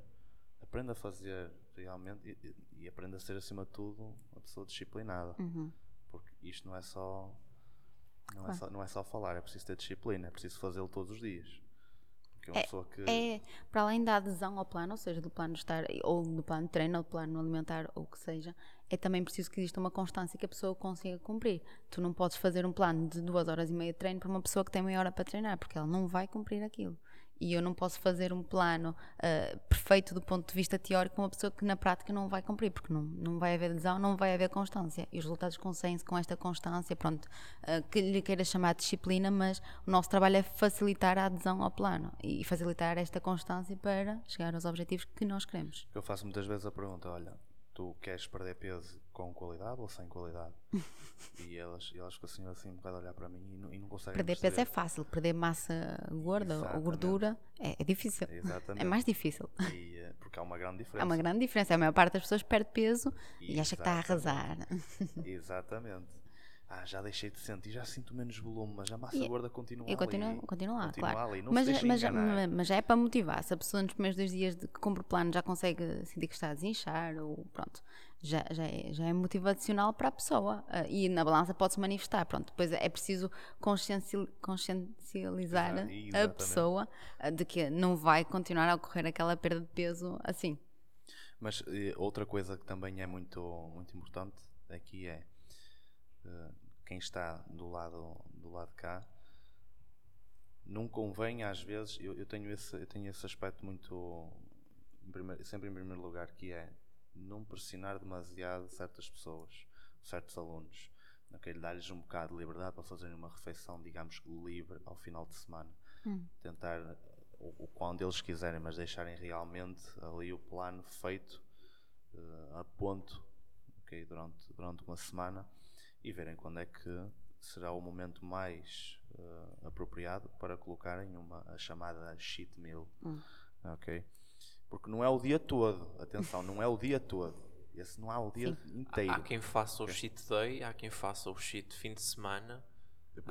Speaker 2: aprenda a fazer realmente e, e- aprenda a ser acima de tudo uma pessoa disciplinada.
Speaker 3: Uhum.
Speaker 2: Porque isto não é só não, é
Speaker 3: Claro.
Speaker 2: só não é só falar, é preciso ter disciplina, é preciso fazê-lo todos os dias. É uma pessoa que
Speaker 3: É, para além da adesão ao plano, ou seja, do plano de estar, ou do plano de treino, ou do plano alimentar, ou o que seja, é também preciso que exista uma constância que a pessoa consiga cumprir. Tu não podes fazer um plano de duas horas e meia de treino para uma pessoa que tem meia hora para treinar, porque ela não vai cumprir aquilo. E eu não posso fazer um plano ah, perfeito do ponto de vista teórico com uma pessoa que na prática não vai cumprir, porque não, não vai haver adesão, não vai haver constância. E os resultados conseguem-se com esta constância, pronto, ah, que lhe queira chamar de disciplina, mas o nosso trabalho é facilitar a adesão ao plano e facilitar esta constância para chegar aos objetivos que nós queremos.
Speaker 2: eu faço muitas vezes a pergunta, olha, tu queres perder peso com qualidade ou sem qualidade? e elas, e elas ficam assim, assim um bocado a olhar para mim e não, e não conseguem
Speaker 3: Perder peso é fácil, perder massa gorda ou
Speaker 2: Exatamente.
Speaker 3: gordura é, é difícil.
Speaker 2: Exatamente.
Speaker 3: É mais difícil.
Speaker 2: E, eh, porque há uma grande diferença.
Speaker 3: É uma grande diferença. A maior parte das pessoas perde peso e acha que está a arrasar.
Speaker 2: Exatamente. Ah, já deixei de sentir, já sinto menos volume, mas a massa
Speaker 3: E-
Speaker 2: gorda continua
Speaker 3: Eu continuo,
Speaker 2: ali.
Speaker 3: continuo lá,
Speaker 2: Continua
Speaker 3: claro.
Speaker 2: ali,
Speaker 3: mas, mas, mas já é para motivar. Se a pessoa nos primeiros dois dias de que cumpre o plano já consegue sentir que está a desinchar, ou pronto, já, já, é, já é motivacional para a pessoa. Ah, e na balança pode-se manifestar. Pronto, depois é preciso consciencial- consciencializar
Speaker 2: Exa-
Speaker 3: a pessoa ah, de que não vai continuar a ocorrer aquela perda de peso assim.
Speaker 2: Mas eh, outra coisa que também é muito, muito importante aqui é eh, quem está do lado, do lado de cá não convém às vezes, eu, eu tenho, esse, eu tenho esse aspecto muito em primeiro- sempre em primeiro lugar, que é não pressionar demasiado certas pessoas, certos alunos. Ok, dar-lhes um bocado de liberdade para fazerem uma refeição, digamos, livre ao final de semana. Tentar o, o quando eles quiserem, mas deixarem realmente ali o plano feito eh, a ponto ok, durante, durante uma semana e verem quando é que será o momento mais eh, apropriado para colocarem uma, a chamada cheat meal. ok? Porque não é o dia todo, atenção, não é o dia todo. Esse não há o dia inteiro.
Speaker 1: Há quem faça o cheat day, há quem faça o cheat fim de semana.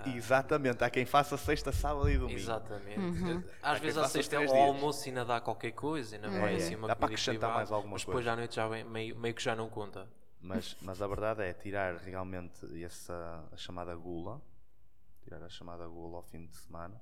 Speaker 2: Exatamente, há quem faça sexta, sábado e domingo.
Speaker 1: Exatamente.
Speaker 3: Uhum.
Speaker 1: Às
Speaker 2: quem
Speaker 1: vezes a sexta ao
Speaker 2: dias.
Speaker 1: almoço ainda dá qualquer coisa, ainda vai
Speaker 2: É,
Speaker 1: assim
Speaker 2: é.
Speaker 1: uma
Speaker 2: Dá para acrescentar
Speaker 1: privada,
Speaker 2: mais alguma
Speaker 1: mas depois
Speaker 2: coisa.
Speaker 1: à noite já vem, meio, meio que já não conta.
Speaker 2: Mas, mas a verdade é tirar realmente essa a chamada gula, tirar a chamada gula ao fim de semana,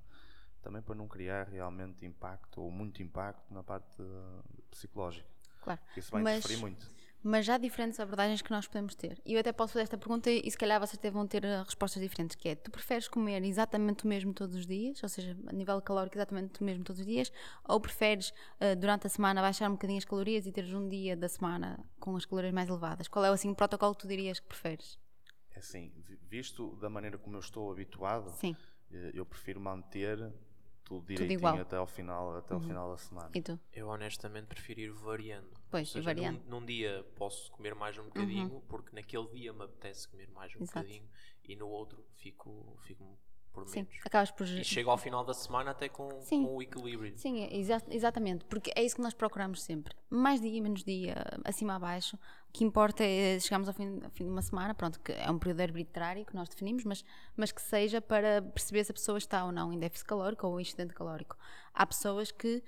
Speaker 2: também para não criar realmente impacto ou muito impacto na parte uh, psicológica.
Speaker 3: Claro.
Speaker 2: Isso vai
Speaker 3: Mas-
Speaker 2: interferir muito.
Speaker 3: Mas já há diferentes abordagens que nós podemos ter. E eu até posso fazer esta pergunta e se calhar vocês até vão ter uh, respostas diferentes, que é, tu preferes comer exatamente o mesmo todos os dias, ou seja, a nível calórico exatamente o mesmo todos os dias, ou preferes uh, durante a semana baixar um bocadinho as calorias e teres um dia da semana com as calorias mais elevadas? Qual é assim, o protocolo que tu dirias que preferes?
Speaker 2: É Assim, vi- visto da maneira como eu estou habituado,
Speaker 3: Sim.
Speaker 2: eh, eu prefiro manter tudo
Speaker 3: igual. Uhum.
Speaker 2: direitinho até ao final, até ao final da semana.
Speaker 3: E tu?
Speaker 1: Eu honestamente prefiro ir variando.
Speaker 3: Pois,
Speaker 1: seja,
Speaker 3: ir variando.
Speaker 1: Num, num dia posso comer mais um bocadinho, porque naquele dia me apetece comer mais um
Speaker 3: Exato.
Speaker 1: bocadinho, e no outro fico, fico por
Speaker 3: Sim.
Speaker 1: menos.
Speaker 3: Acabas por...
Speaker 1: E chego ao final da semana até com,
Speaker 3: Sim.
Speaker 1: com o equilíbrio.
Speaker 3: Sim, exa- exatamente, porque é isso que nós procuramos sempre. Mais dia, menos dia, acima abaixo. Que importa é chegarmos ao fim, ao fim de uma semana, pronto, que é um período arbitrário que nós definimos, mas, mas que seja para perceber se a pessoa está ou não em déficit calórico ou em excedente calórico. Há pessoas que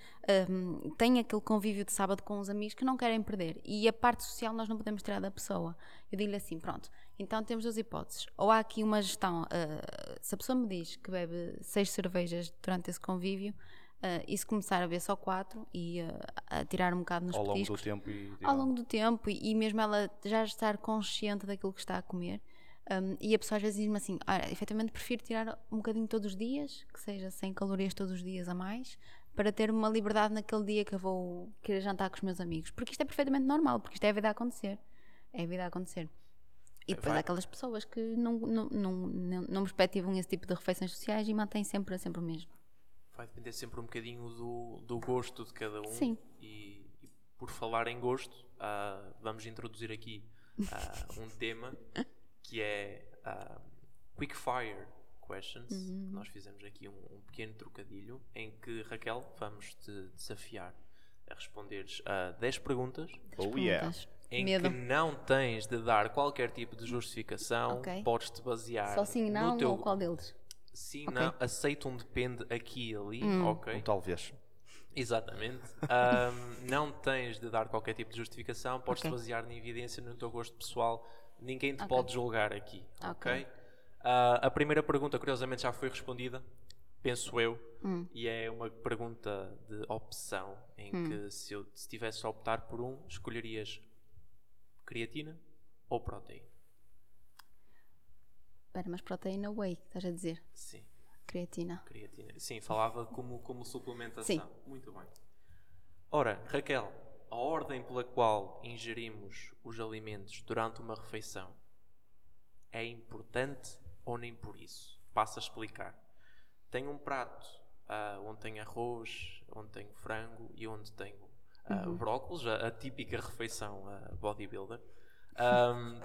Speaker 3: hum, têm aquele convívio de sábado com os amigos que não querem perder e a parte social nós não podemos tirar da pessoa. Eu digo-lhe assim, pronto, então temos duas hipóteses. Ou há aqui uma gestão, ah, se a pessoa me diz que bebe seis cervejas durante esse convívio, ah, e se começar a ver só quatro e ah, a tirar um bocado nos
Speaker 2: Ao longo do tempo e
Speaker 3: ao longo do tempo e, e mesmo ela já estar consciente daquilo que está a comer. um, e a pessoa às vezes diz-me assim: "Olha, efetivamente prefiro tirar um bocadinho todos os dias, que seja 100 calorias todos os dias a mais, para ter uma liberdade naquele dia que eu vou querer jantar com os meus amigos. Porque isto é perfeitamente normal, porque isto é a vida a acontecer. É a vida a acontecer. E depois há
Speaker 1: vai.
Speaker 3: aquelas pessoas que não, não, não, não, não perspectivam esse tipo de refeições sociais e mantêm sempre, sempre o mesmo.
Speaker 1: Vai depender sempre um bocadinho do, do gosto de cada um.
Speaker 3: Sim.
Speaker 1: E, e por falar em gosto, ah, vamos introduzir aqui ah, um tema que é ah, Quick Fire Questions.
Speaker 3: Uhum.
Speaker 1: Nós fizemos aqui um, um pequeno trocadilho em que, Raquel, vamos te desafiar a responderes a 10 perguntas
Speaker 2: Oh yeah.
Speaker 1: Em
Speaker 3: Medo.
Speaker 1: que não tens de dar qualquer tipo de justificação,
Speaker 3: Ok.
Speaker 1: podes-te basear
Speaker 3: Só sim,
Speaker 1: no
Speaker 3: não,
Speaker 1: teu
Speaker 3: ou qual deles?
Speaker 1: Sim,
Speaker 3: Ok. Hum.
Speaker 1: não, aceito um depende aqui e ali, ok?
Speaker 2: Ou talvez.
Speaker 1: Exatamente. Ahm, não tens de dar qualquer tipo de justificação, podes-te
Speaker 3: Ok.
Speaker 1: basear na evidência, no teu gosto pessoal. Ninguém te
Speaker 3: Ok.
Speaker 1: pode julgar aqui, ok? Ah, a primeira pergunta, curiosamente, já foi respondida, penso eu,
Speaker 3: Hum.
Speaker 1: e é uma pergunta de opção, em
Speaker 3: Hum.
Speaker 1: que se eu se tivesse a optar por um, escolherias creatina ou proteína?
Speaker 3: Espera, mas proteína whey, estás a dizer?
Speaker 1: Sim.
Speaker 3: Creatina.
Speaker 1: Creatina. Sim, falava como, como suplementação.
Speaker 3: Sim.
Speaker 1: Muito bem. Ora, Raquel, a ordem pela qual ingerimos os alimentos durante uma refeição é importante ou nem por isso? Passo a explicar. Tenho um prato ah, onde tenho arroz, onde tenho frango e onde tenho ah, brócolis, a, a típica refeição ah, bodybuilder. Ahm,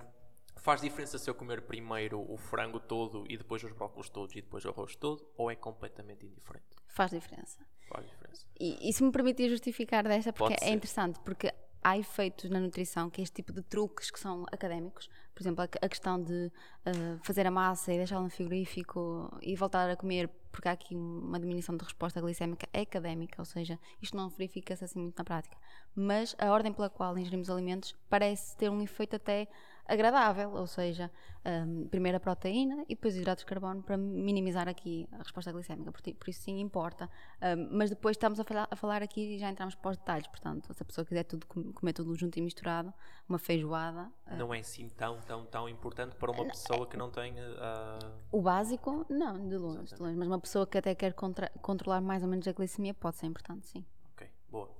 Speaker 1: faz diferença se eu comer primeiro o frango todo e depois os brócolis todos e depois o arroz todo ou é completamente indiferente?
Speaker 3: Faz diferença.
Speaker 1: Faz diferença.
Speaker 3: E, e se me permitir justificar desta, porque
Speaker 1: Pode
Speaker 3: é
Speaker 1: ser.
Speaker 3: interessante, porque há efeitos na nutrição que é este tipo de truques que são académicos. Por exemplo, a, a questão de ah, fazer a massa e deixá-la no frigorífico e voltar a comer, porque há aqui uma diminuição de resposta glicémica é académica, ou seja, isto não verifica-se assim muito na prática. Mas a ordem pela qual ingerimos alimentos parece ter um efeito até agradável, ou seja, hum, primeiro a proteína e depois os hidratos de carbono para minimizar aqui a resposta glicémica, por, por isso sim importa. Hum, mas depois estamos a falar, a falar aqui e já entramos para os detalhes, portanto, se a pessoa quiser tudo, com- comer tudo junto e misturado, uma feijoada,
Speaker 1: Não é assim tão, tão, tão importante para uma pessoa que não tenha. ah,
Speaker 3: o básico, não, de longe, de longe, mas uma pessoa que até quer contra- controlar mais ou menos a glicemia pode ser importante, sim.
Speaker 1: ok, boa.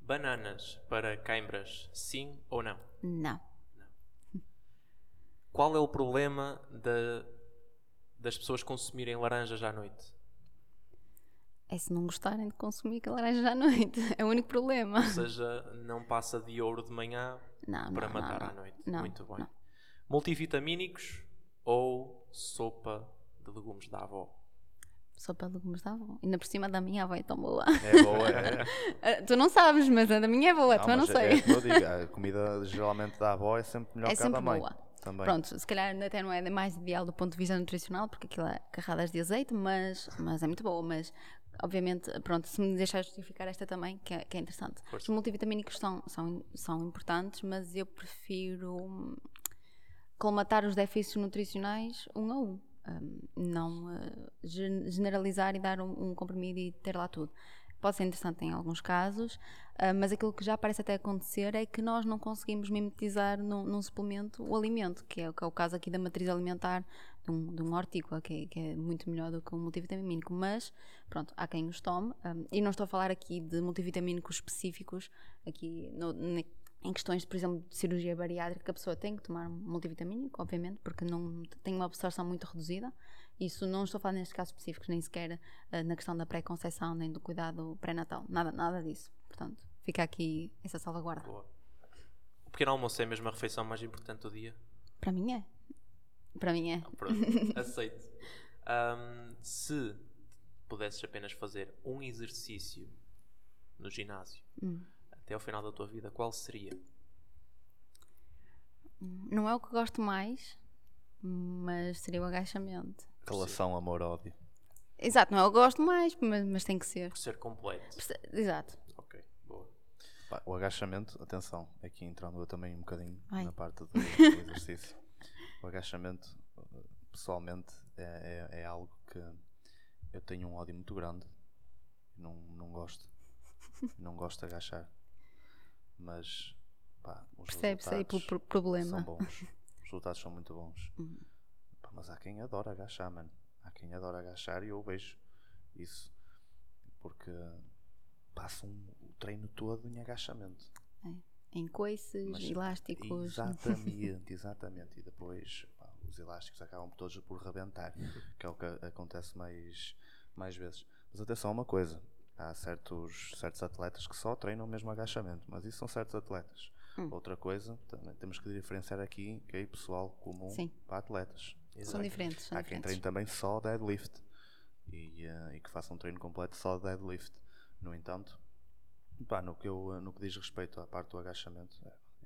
Speaker 1: Bananas para queimbras, sim ou não?
Speaker 3: Não.
Speaker 1: Qual é o problema da- das pessoas consumirem laranjas à noite?
Speaker 3: É se não gostarem de consumir laranjas à noite, é o único problema.
Speaker 1: Ou seja, não passa de ouro de manhã
Speaker 3: Não,
Speaker 1: para
Speaker 3: não,
Speaker 1: matar
Speaker 3: não,
Speaker 1: à noite.
Speaker 3: não,
Speaker 1: Muito bem.
Speaker 3: não.
Speaker 1: Multivitamínicos ou sopa de legumes da avó?
Speaker 3: Sopa de legumes da avó. Ainda por cima da minha avó é tão boa.
Speaker 2: É boa, é.
Speaker 3: Ah, tu não sabes, mas a da minha é boa,
Speaker 2: Não,
Speaker 3: tu eu não sei.
Speaker 2: É, eu digo, a comida geralmente da avó é sempre melhor
Speaker 3: É
Speaker 2: que a da
Speaker 3: sempre
Speaker 2: mãe.
Speaker 3: boa.
Speaker 2: Também.
Speaker 3: Pronto, se calhar até não é mais ideal do ponto de vista nutricional, porque aquilo é carradas de azeite, mas, mas é muito boa. Mas, obviamente, pronto, se me deixar justificar esta também, que é, que é interessante.
Speaker 1: Força.
Speaker 3: Os multivitamínicos são, são, são importantes, mas eu prefiro colmatar os déficits nutricionais um a um. Um, não uh, generalizar e dar um, um comprimido e ter lá tudo pode ser interessante em alguns casos, uh, mas aquilo que já parece até acontecer é que nós não conseguimos mimetizar num, num suplemento o alimento, que é, que é, o caso aqui da matriz alimentar de um, de um hortícola, que é, que é, muito melhor do que um multivitamínico, mas pronto, há quem os tome, um, e não estou a falar aqui de multivitamínicos específicos, aqui no, em questões, por exemplo, de cirurgia bariátrica, a pessoa tem que tomar multivitamínico, obviamente, porque não tem uma absorção muito reduzida. Isso não estou a falar nestes casos específicos, nem sequer uh, na questão da pré-conceição, nem do cuidado pré-natal. Nada, nada disso. Portanto, fica aqui essa salvaguarda. Boa.
Speaker 1: O pequeno almoço é mesmo a refeição mais importante do dia?
Speaker 3: Para mim é. Para mim é.
Speaker 1: pronto, aceito. Um, se pudesses apenas fazer um exercício no ginásio hum. até ao final da tua vida, qual seria?
Speaker 3: Não é o que gosto mais, mas seria o agachamento.
Speaker 2: Relação amor-ódio.
Speaker 3: Exato, não é o que gosto mais, mas, mas tem que ser.
Speaker 1: Por ser completo.
Speaker 3: Exato.
Speaker 1: Ok, boa.
Speaker 2: O agachamento, atenção, aqui entrando eu também um bocadinho Ai. na parte do, do exercício. o agachamento, pessoalmente, é, é, é, algo que eu tenho um ódio muito grande. Não, não gosto. Não gosto de agachar. Mas, pá, os
Speaker 3: Percebe-se aí pelo problema.
Speaker 2: São bons. Os resultados são muito bons. Uhum. Pá, mas há quem adora agachar, mano. Há quem adora agachar e eu vejo isso. Porque passam o treino todo em agachamento.
Speaker 3: É. Em coices, Mas, elásticos.
Speaker 2: Exatamente, exatamente. E depois pá, os elásticos acabam todos por rebentar, que é o que acontece mais, mais vezes. Mas atenção a uma coisa: há certos, certos atletas que só treinam mesmo agachamento, mas isso são certos atletas. Hum. Outra coisa, também temos que diferenciar aqui que é pessoal comum Sim. para atletas.
Speaker 3: Exato. São diferentes. São
Speaker 2: há
Speaker 3: diferentes.
Speaker 2: quem treine também só deadlift e, uh, e que faça um treino completo só deadlift. No entanto, Pá, no, que eu, no que diz respeito à parte do agachamento,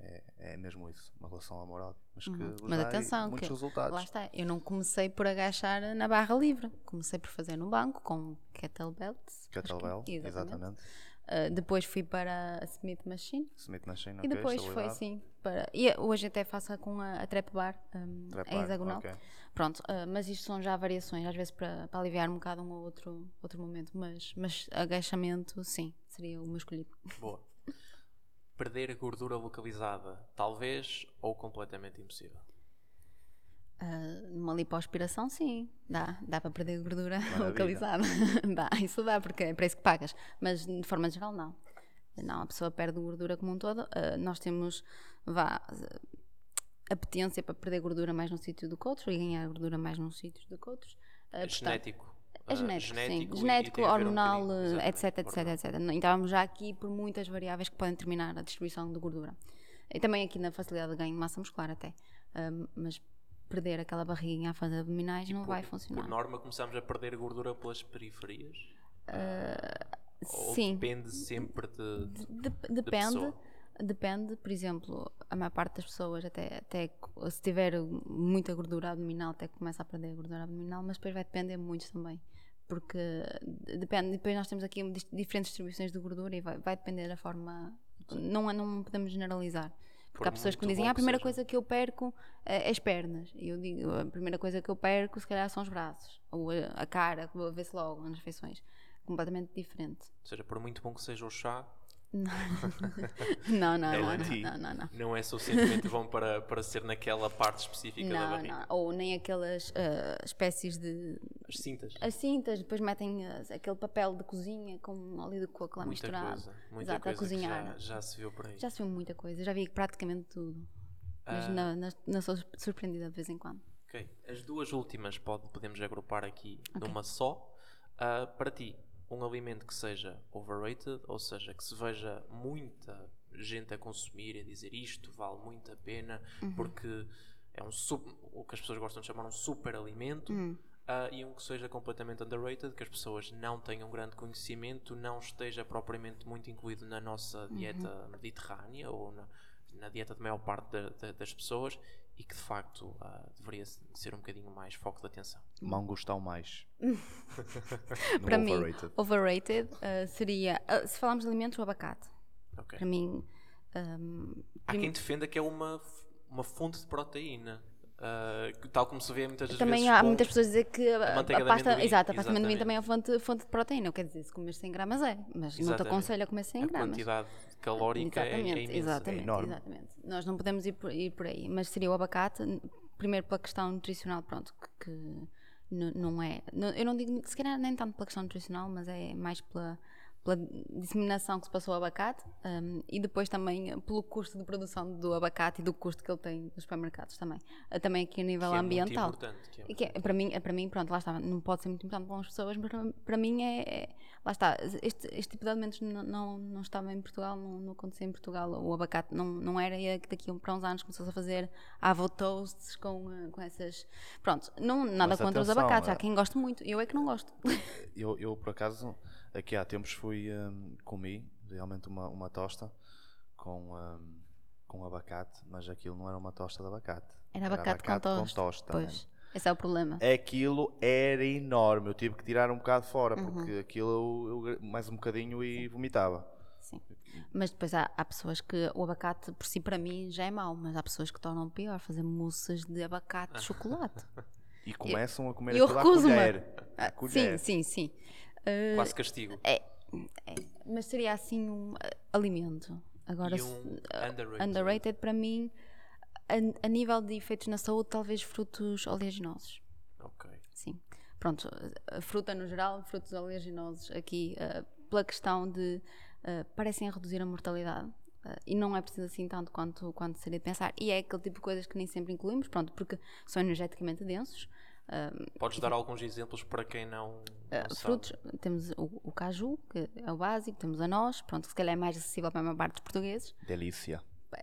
Speaker 2: é, é, mesmo isso, uma relação amorosa. Mas, que uhum.
Speaker 3: mas atenção,
Speaker 2: muitos
Speaker 3: que,
Speaker 2: resultados.
Speaker 3: lá está, eu não comecei por agachar na barra livre, comecei por fazer no banco com kettlebells.
Speaker 2: Kettlebell, que, exatamente. exatamente.
Speaker 3: Uh, depois fui para a Smith Machine.
Speaker 2: Smith Machine,
Speaker 3: E depois foi assim. Para, e hoje até faço com a, a Trap Bar, um, trap a hexagonal. Okay. Pronto, uh, mas isto são já variações, às vezes para, para aliviar um bocado um ou outro, outro momento. Mas, mas agachamento, sim, seria o meu escolhido.
Speaker 1: Boa. Perder gordura localizada, talvez, ou completamente impossível?
Speaker 3: Uh, numa lipoaspiração, sim, dá, dá para perder gordura Maravilha. localizada. dá, isso dá, porque é para isso que pagas. Mas de forma geral, não. Não, a pessoa perde gordura como um todo. Uh, nós temos, vá, apetência para perder gordura mais num sítio do que outros e ganhar gordura mais num sítio do que outros.
Speaker 1: Uh, genético.
Speaker 3: É genético, genético sim. Genético, hormonal, um etc, etc, etc. Então estávamos já aqui por muitas variáveis que podem determinar a distribuição de gordura. E também aqui na facilidade de ganho de massa muscular até. mas perder aquela barriguinha a fazer abdominais e não por, vai funcionar.
Speaker 1: Por norma, começamos a perder gordura pelas periferias?
Speaker 3: Uh, Ou sim.
Speaker 1: depende sempre de, de, de,
Speaker 3: depende.
Speaker 1: De
Speaker 3: depende, por exemplo, a maior parte das pessoas, até, até se tiver muita gordura abdominal, até começa a perder a gordura abdominal, mas depois vai depender muito também. Porque depende, depois nós temos aqui diferentes distribuições de gordura e vai, vai depender da forma. Não, não podemos generalizar. Porque há pessoas que me dizem, ah, a primeira coisa que eu perco é as pernas. E eu digo, a primeira coisa que eu perco, se calhar, são os braços. Ou a cara, que vou ver-se logo nas feições. Completamente diferente.
Speaker 1: Ou seja, por muito bom que seja o chá,
Speaker 3: não, não, não, não, não, não, não.
Speaker 1: Não é suficientemente bom para, para ser naquela parte específica
Speaker 3: não,
Speaker 1: da barriga.
Speaker 3: Não, ou nem aquelas uh, espécies de.
Speaker 1: As cintas.
Speaker 3: As cintas, depois metem uh, aquele papel de cozinha com óleo de coco lá
Speaker 1: muita
Speaker 3: misturado.
Speaker 1: Coisa, muita Exato, coisa a cozinhar. Já, já, se viu por aí.
Speaker 3: Já se viu muita coisa, já vi praticamente tudo. Mas uh... não, não sou surpreendida de vez em quando.
Speaker 1: Ok. As duas últimas pode, podemos agrupar aqui okay. numa só. Uh, para ti, um alimento que seja overrated, ou seja, que se veja muita gente a consumir e a dizer isto vale muito a pena uhum. porque é um super, o que as pessoas gostam de chamar um super alimento. Uhum. Uh, e um que seja completamente underrated, que as pessoas não tenham grande conhecimento, não esteja propriamente muito incluído na nossa dieta uhum. mediterrânea ou na, na, dieta de maior parte de, de, das pessoas e que de facto uh, deveria ser um bocadinho mais foco de atenção.
Speaker 2: Mangostão mais.
Speaker 3: Para mim, overrated uh, seria, uh, se falarmos de alimentos, o abacate. Okay. Para mim. Um,
Speaker 1: Há quem defenda que é uma, uma fonte de proteína. Uh, tal como se vê muitas das
Speaker 3: Também
Speaker 1: vezes
Speaker 3: há
Speaker 1: com-
Speaker 3: muitas pessoas a dizer que a,
Speaker 1: a
Speaker 3: a pasta,
Speaker 1: amendoim,
Speaker 3: exato, a pasta de amendoim
Speaker 1: exatamente.
Speaker 3: também é fonte, fonte de proteína. Quer dizer, se comer 100 gramas é, mas não te
Speaker 1: Exatamente.
Speaker 3: aconselho a comer 100
Speaker 1: a
Speaker 3: gramas.
Speaker 1: quantidade calórica é, é
Speaker 3: Exatamente,
Speaker 1: imensa.
Speaker 3: exatamente,
Speaker 2: É enorme.
Speaker 3: exatamente. Nós não podemos ir por, ir por aí, mas seria o abacate, primeiro pela questão nutricional, pronto, que, que não é. não- eu não digo, se calhar nem tanto pela questão nutricional, mas é mais pela, pela disseminação que se passou ao abacate hum, e depois também pelo custo de produção do abacate e do custo que ele tem nos supermercados também. Ah, Também aqui a nível
Speaker 1: Que é muito
Speaker 3: ambiental.
Speaker 1: importante, que é
Speaker 3: que é- para, mim, é para mim, pronto, lá está, não pode ser muito importante para algumas pessoas, mas para, para mim é, é- Lá está, este, este tipo de alimentos não, não, não estava em Portugal, não, não acontecia em Portugal. O abacate não, não era, e é daqui a- para uns anos começou-se a fazer avo toasts com, eh, com essas. Pronto, não, nada
Speaker 2: Mas
Speaker 3: contra os
Speaker 2: atenção,
Speaker 3: abacates, há
Speaker 2: é-
Speaker 3: quem goste muito, eu é que não gosto.
Speaker 2: Eu, eu, por acaso, aqui há tempos fui, hum, comi realmente uma, uma tosta com, hum, com abacate, mas aquilo não era uma tosta de abacate.
Speaker 3: Era abacate, com tosta.
Speaker 2: tosta,
Speaker 3: pois,
Speaker 2: man.
Speaker 3: esse é o problema.
Speaker 2: Aquilo era enorme, eu tive que tirar um bocado fora,
Speaker 3: Uhum.
Speaker 2: porque aquilo eu, eu mais um bocadinho e vomitava.
Speaker 3: Sim. Mas depois há, há pessoas que o abacate por si para mim já é mau, mas há pessoas que tornam pior, fazer moças de abacate de chocolate.
Speaker 2: E começam a comer
Speaker 3: eu
Speaker 2: aquilo à
Speaker 3: recuso-me.
Speaker 2: colher.
Speaker 3: Ah,
Speaker 2: À colher.
Speaker 3: Sim, sim, sim. Eh,
Speaker 1: Quase castigo.
Speaker 3: É, é, mas seria assim um ah, alimento. Agora,
Speaker 1: um
Speaker 3: ah,
Speaker 1: underrated.
Speaker 3: underrated para mim, a, a nível de efeitos na saúde, talvez frutos oleaginosos.
Speaker 1: Ok.
Speaker 3: Sim. Pronto, a fruta no geral, frutos oleaginosos aqui, pela questão de parecem reduzir a mortalidade. ah, e não é preciso assim tanto quanto, quanto seria de pensar. E é aquele tipo de coisas que nem sempre incluímos, pronto, porque são energeticamente densos. Ah,
Speaker 1: Podes dar alguns exemplos para quem não, não
Speaker 3: Uh,
Speaker 1: sabe?
Speaker 3: frutos, temos o, o caju, que é o básico, temos a noz, pronto, que se calhar é mais acessível para a maior parte dos portugueses.
Speaker 2: Delícia.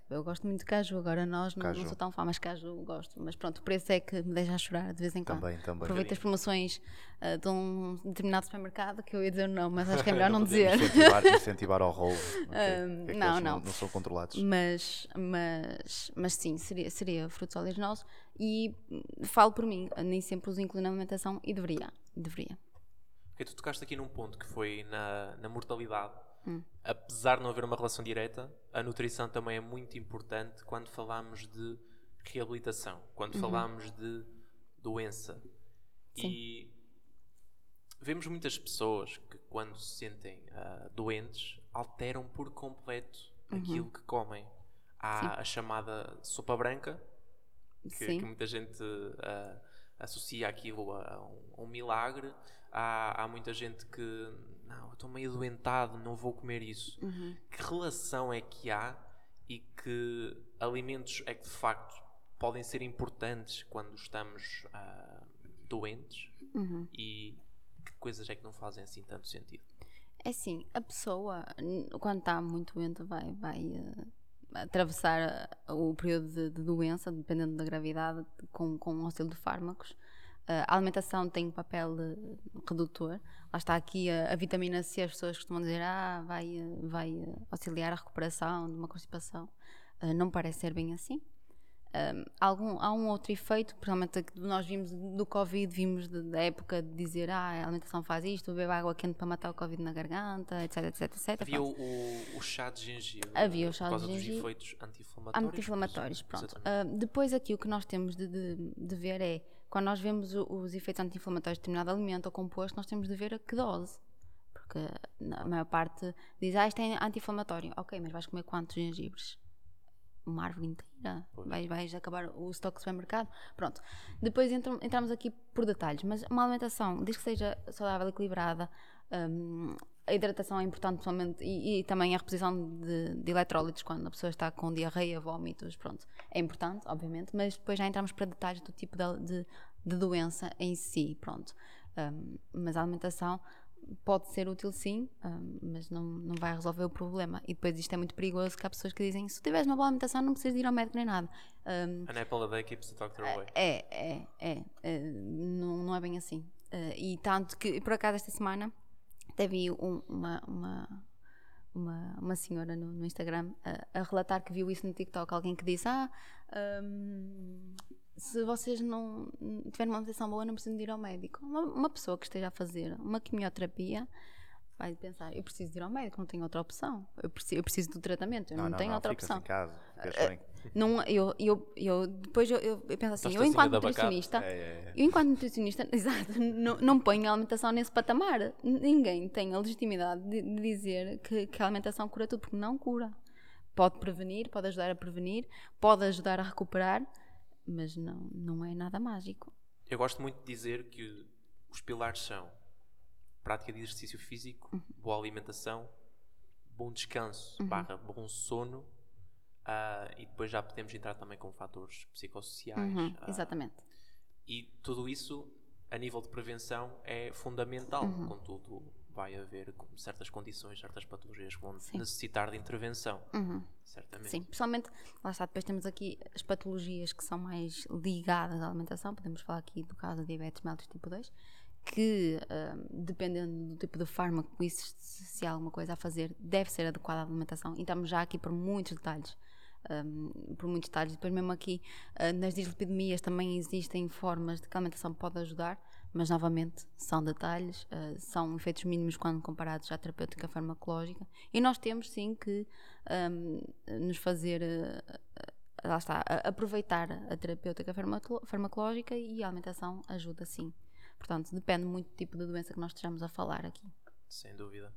Speaker 3: Eu gosto muito de caju, agora nós não, não sou tão fã, mas caju gosto. Mas pronto, o preço é que me deixa a chorar de vez em quando.
Speaker 2: Também, também.
Speaker 3: Aproveito as promoções uh, de um determinado supermercado, que eu ia dizer não, mas acho que é melhor não dizer.
Speaker 2: Incentivar, incentivar ao roubo. Porque é
Speaker 3: não, não.
Speaker 2: não. Não são controlados.
Speaker 3: Mas, mas, mas sim, seria, seria frutos oleaginosos e falo por mim, nem sempre os incluo na alimentação e deveria, deveria.
Speaker 1: Ok, tu tocaste aqui num ponto que foi na, na mortalidade.
Speaker 3: Hum.
Speaker 1: Apesar de não haver uma relação direta, a nutrição também é muito importante quando falamos de reabilitação, quando
Speaker 3: Uhum.
Speaker 1: falamos de doença. E vemos muitas pessoas que, quando se sentem ah, doentes, alteram por completo
Speaker 3: Uhum.
Speaker 1: aquilo que comem. Há a chamada sopa branca, que,
Speaker 3: Sim.
Speaker 1: que muita gente ah, associa aquilo a um, a um milagre. Há, há muita gente que, não, eu estou meio doentado, não vou comer isso.
Speaker 3: Uhum.
Speaker 1: Que relação é que há e que alimentos é que de facto podem ser importantes quando estamos ah, doentes
Speaker 3: Uhum.
Speaker 1: e que coisas é que não fazem assim tanto sentido?
Speaker 3: É assim, a pessoa, quando está muito doente, vai, vai eh, atravessar eh, o período de, de doença, dependendo da gravidade, com, com um auxílio de fármacos. A alimentação tem um papel eh, redutor. Lá está aqui a, a vitamina C, as pessoas costumam dizer, ah, vai, eh, vai eh, auxiliar a recuperação de uma constipação. Eh, não parece ser bem assim. Um, algum, há um outro efeito, principalmente que nós vimos do Covid, vimos da época de dizer ah, a alimentação faz isto, beber água quente para matar o Covid na garganta, etc, etc, etc.
Speaker 1: Havia o, o- chá de gengibre
Speaker 3: Havia o chá
Speaker 1: por causa
Speaker 3: de
Speaker 1: dos
Speaker 3: gengibre.
Speaker 1: efeitos anti-inflamatórios.
Speaker 3: Anti-inflamatórios, pronto. Ah, depois aqui o que nós temos de, de- de ver é, quando nós vemos os efeitos anti-inflamatórios de determinado alimento ou composto, nós temos de ver a que dose. Porque na maior parte diz, ah, isto é anti-inflamatório. Ok, mas vais comer quantos gengibres? Uma árvore inteira? Vais, vais acabar o estoque do supermercado? Pronto. Depois entram- entramos aqui por detalhes, mas uma alimentação, desde que seja saudável, equilibrada, hum, a hidratação é importante, principalmente, e, e também a reposição de, de eletrólitos quando a pessoa está com diarreia, vómitos, pronto. É importante, obviamente, mas depois já entramos para detalhes do tipo de, de- de doença em si, pronto. Hum, mas a alimentação pode ser útil sim, hum, mas não, não vai resolver o problema. E depois isto é muito perigoso que há pessoas que dizem se tiveres uma boa alimentação não precisas ir ao médico nem nada. Hum,
Speaker 1: An apple a day keeps the doctor away.
Speaker 3: é, é, é, é, não, não é bem assim. Eh, e tanto que, por acaso, esta semana teve um- uma, uma, uma, uma senhora no, no Instagram a, a relatar que viu isso no TikTok. Alguém que disse: Ah, hum, se vocês não tiverem uma alimentação boa, não precisam de ir ao médico. Uma, uma pessoa que esteja a fazer uma quimioterapia. Vai pensar, eu preciso de ir ao médico, não tenho outra opção. Eu preciso, eu preciso do tratamento, eu não, tenho outra
Speaker 2: ficas
Speaker 3: opção.
Speaker 2: em casa.
Speaker 3: Não, eu, eu, eu, depois eu, eu, eu penso assim, eu enquanto nutricionista,
Speaker 2: É, é, é.
Speaker 3: eu enquanto nutricionista, exato, não, não ponho a alimentação nesse patamar. Ninguém tem a legitimidade de, de dizer que, que a alimentação cura tudo, porque não cura. Pode prevenir, pode ajudar a prevenir, pode ajudar a recuperar, mas não, não é nada mágico.
Speaker 1: Eu gosto muito de dizer que os pilares são prática de exercício físico,
Speaker 3: Uhum.
Speaker 1: boa alimentação, bom descanso, barra bom sono, ah, e depois já podemos entrar também com fatores psicossociais.
Speaker 3: Uhum,
Speaker 1: ah,
Speaker 3: exatamente.
Speaker 1: e tudo isso, a nível de prevenção, é fundamental.
Speaker 3: Uhum.
Speaker 1: Contudo, vai haver certas condições, certas patologias que vão
Speaker 3: Sim.
Speaker 1: necessitar de intervenção.
Speaker 3: Uhum.
Speaker 1: Certamente.
Speaker 3: Sim, principalmente, lá está, depois temos aqui as patologias que são mais ligadas à alimentação, podemos falar aqui do caso da diabetes mellitus tipo 2, que hum, dependendo do tipo de fármaco e se, se há alguma coisa a fazer, deve ser adequada à alimentação. E estamos já aqui por muitos detalhes. Hum, por muitos detalhes. Depois, mesmo aqui ah, nas dislipidemias, também existem formas de que a alimentação pode ajudar, mas novamente são detalhes, ah, são efeitos mínimos quando comparados à terapêutica farmacológica. E nós temos sim que hum, nos fazer. ah, lá está, aproveitar a terapêutica farmaco- farmacológica e a alimentação ajuda sim. Portanto, depende muito do tipo de doença que nós estejamos a falar aqui.
Speaker 1: Sem dúvida.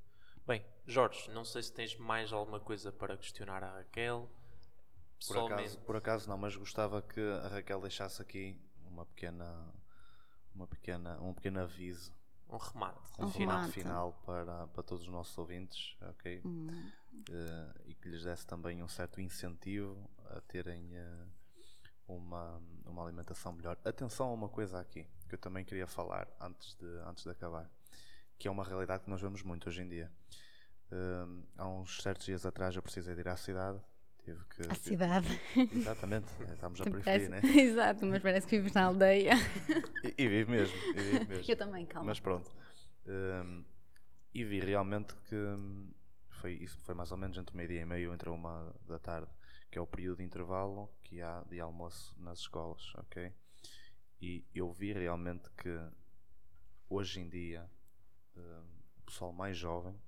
Speaker 1: Bem, Jorge, não sei se tens mais alguma coisa para questionar a Raquel.
Speaker 2: Por acaso, por acaso não, mas gostava que a Raquel deixasse aqui uma pequena, uma pequena, um pequeno aviso,
Speaker 1: um remate.
Speaker 2: um
Speaker 3: Um
Speaker 2: final
Speaker 3: remate.
Speaker 2: final para, para todos os nossos ouvintes, ok? Eh, e que lhes desse também um certo incentivo a terem eh, uma, uma alimentação melhor. Atenção a uma coisa aqui que eu também queria falar antes de, antes de acabar, que é uma realidade que nós vemos muito hoje em dia. Eh, há uns certos dias atrás eu precisei de ir à cidade. Tive que,
Speaker 3: A cidade.
Speaker 2: Exatamente, estamos a periferia, né?
Speaker 3: Exato, mas parece que vives na aldeia.
Speaker 2: E, e vive mesmo, e mesmo.
Speaker 3: Eu também, calma.
Speaker 2: Mas pronto. Hum, e vi realmente que foi, isso foi mais ou menos entre meio-dia e meio, entre uma da tarde, que é o período de intervalo que há de almoço nas escolas, ok? E eu vi realmente que hoje em dia hum, o pessoal mais jovem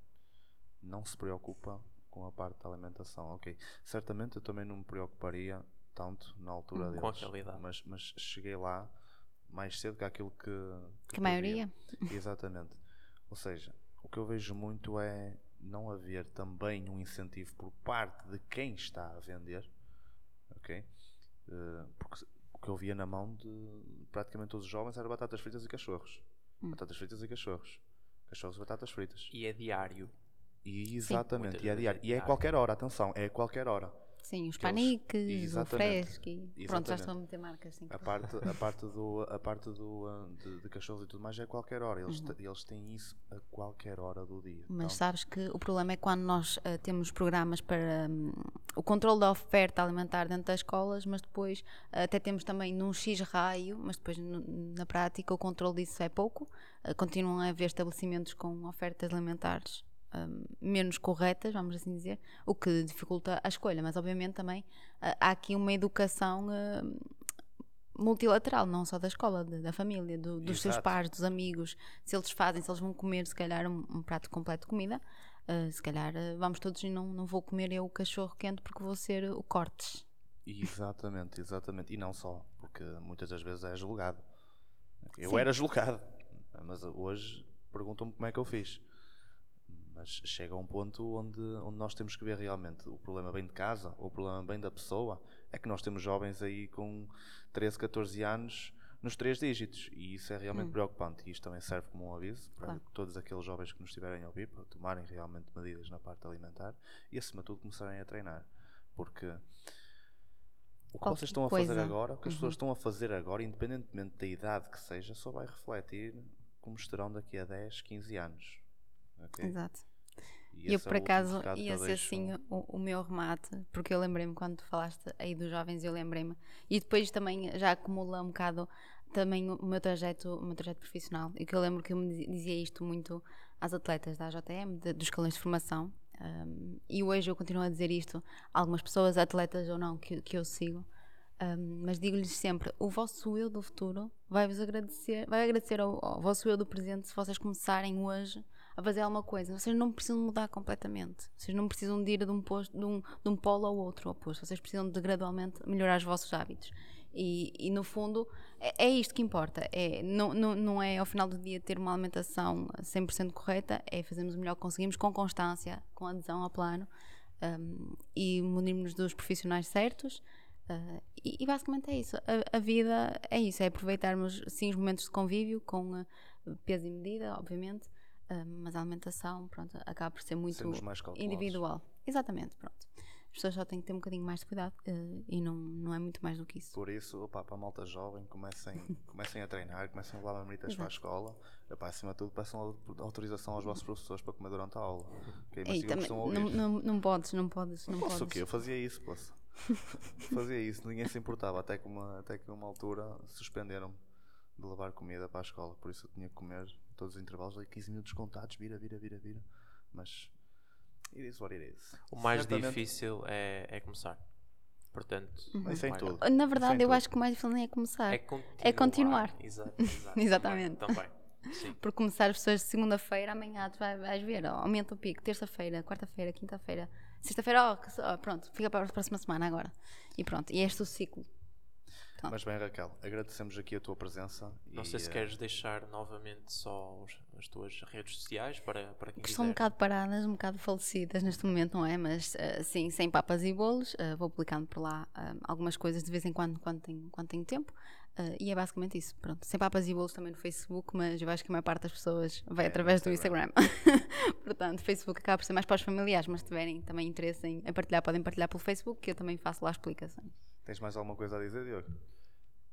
Speaker 2: não se preocupa com a parte da alimentação, ok? Certamente eu também não me preocuparia tanto na altura
Speaker 1: Com a
Speaker 2: deles,
Speaker 1: realidade.
Speaker 2: mas, mas cheguei lá mais cedo que aquilo que,
Speaker 3: Que a maioria.
Speaker 2: Exatamente. Ou seja, o que eu vejo muito é não haver também um incentivo por parte de quem está a vender, ok? Eh, porque o que eu via na mão de praticamente todos os jovens era batatas fritas e cachorros.
Speaker 3: Hum.
Speaker 2: Batatas fritas e cachorros. Cachorros e batatas fritas.
Speaker 1: E é diário.
Speaker 2: E exatamente,
Speaker 1: Muitas
Speaker 2: e é
Speaker 1: vezes
Speaker 2: diário.
Speaker 1: é
Speaker 2: E é a
Speaker 1: diário.
Speaker 2: qualquer hora, atenção, é a qualquer hora.
Speaker 3: Sim, os paniques, o
Speaker 2: Exatamente.
Speaker 3: fresco. e- Pronto, já estão a meter marcas. Sim.
Speaker 2: A parte, a parte, do, a parte do, ah, de, de cachorros e tudo mais é a qualquer hora. Eles, te- eles têm isso a qualquer hora do dia.
Speaker 3: Uhum. Mas
Speaker 2: Então,
Speaker 3: sabes que o problema é quando nós eh, temos programas para hum, o controle da oferta alimentar dentro das escolas, mas depois eh, até temos também num X raio, mas depois no- na prática o controle disso é pouco. Eh, continuam a haver estabelecimentos com ofertas alimentares hum, menos corretas, vamos assim dizer, o que dificulta a escolha. Mas obviamente também eh, há aqui uma educação hum, multilateral, não só da escola, da, da família, do- dos seus pares, dos amigos, se eles fazem, se eles vão comer, se calhar, um, um prato completo de comida, uh, se calhar uh, vamos todos e não, não vou comer eu o cachorro quente porque vou ser o cortes.
Speaker 2: Exatamente, exatamente. E não só, porque muitas das vezes é julgado. Eu
Speaker 3: Sim.
Speaker 2: era julgado, mas hoje perguntam-me como é que eu fiz. Mas chega a um ponto onde, onde nós temos que ver realmente o problema bem de casa ou o problema bem da pessoa. É que nós temos jovens aí com 13, 14 anos nos três dígitos e isso é realmente preocupante. E isto também serve como um aviso para
Speaker 3: Claro.
Speaker 2: todos aqueles jovens que nos estiverem a ouvir para tomarem realmente medidas na parte alimentar e acima de tudo começarem a treinar. Porque o que vocês estão a
Speaker 3: coisa.
Speaker 2: fazer agora, o que as
Speaker 3: Uhum.
Speaker 2: pessoas estão a fazer agora, independentemente da idade que seja, só vai refletir como estarão daqui a 10, 15 anos. ok?
Speaker 3: Exato.
Speaker 2: E
Speaker 3: eu,
Speaker 2: é
Speaker 3: por acaso, ia ser
Speaker 2: deixo.
Speaker 3: assim o, o meu remate, porque eu lembrei-me quando tu falaste aí dos jovens, eu lembrei-me. E depois também já acumula um bocado também o meu trajeto, o meu trajeto profissional. E que eu lembro que eu me dizi- dizia isto muito às atletas da de- dos escalões de formação. um, e hoje eu continuo a dizer isto a algumas pessoas, atletas ou não, que, que eu sigo. um, mas digo-lhes sempre: o vosso eu do futuro vai-vos agradecer, vai agradecer ao, ao vosso eu do presente se vocês começarem hoje a fazer alguma coisa. Vocês não precisam mudar completamente. Vocês não precisam de ir de um, posto, de um, de um polo ao outro oposto. Vocês precisam de gradualmente melhorar os vossos hábitos. E, e no fundo, é, é, isto que importa. É, não, não, não é ao final do dia ter uma alimentação 100% correta, é fazermos o melhor que conseguimos com constância, com adesão ao plano um, e munirmos dos profissionais certos. Uh, e, e, basicamente é isso. A, a, vida é isso, é aproveitarmos sim os momentos de convívio com uh, peso e medida, obviamente, mas a alimentação pronto, acaba por ser muito individual. Exatamente, pronto as pessoas só têm que ter um bocadinho mais de cuidado uh, e não, não é muito mais do que isso.
Speaker 2: Por isso, opa, para a malta jovem, comecem, comecem a treinar, comecem a levar marmitas para a escola. Opa, acima de tudo, peçam autorização aos vossos professores para comer durante a aula. Okay? Mas
Speaker 3: Ei, também, não, não, não podes, não podes. Não
Speaker 2: posso
Speaker 3: podes.
Speaker 2: o quê? Eu fazia isso, posso. fazia isso, ninguém se importava. Até que uma, até que uma altura suspenderam-me de levar comida para a escola. Por isso eu tinha que comer todos os intervalos, ali 15 minutos contados, vira, vira, vira, vira. Mas It is what it is.
Speaker 1: O mais Certamente. difícil é, é começar. Portanto,
Speaker 2: uhum. Isso é em tudo.
Speaker 3: Na verdade, eu tudo. acho que o mais difícil nem é começar.
Speaker 1: É continuar.
Speaker 3: É continuar.
Speaker 1: Exato, exato.
Speaker 3: Exatamente.
Speaker 1: Também. também. Sim.
Speaker 3: Por começar as pessoas de segunda-feira, amanhã tu vais, vais ver, aumenta o pico, terça-feira, quarta-feira, quinta-feira, sexta-feira, ó, pronto, fica para a próxima semana agora. E pronto, e este é o ciclo.
Speaker 2: Pronto. Mas bem, Raquel, agradecemos aqui a tua presença.
Speaker 1: Não e, sei se uh... queres deixar novamente só os, as tuas redes sociais para, para quem
Speaker 3: Estão um bocado paradas, um bocado falecidas neste momento, não é? Mas uh, sim, sem papas e bolos, uh, vou publicando por lá algumas coisas de vez em quando, quando tenho, quando tenho tempo. e é basicamente isso. Pronto, sem papas e bolos também no Facebook, mas eu acho que a maior parte das pessoas vai é, através do Instagram. Portanto, Facebook acaba por ser mais para os familiares, mas se tiverem também interesse em, em partilhar, podem partilhar pelo Facebook, que eu também faço lá explicações.
Speaker 2: Tens mais alguma coisa a dizer, Diogo?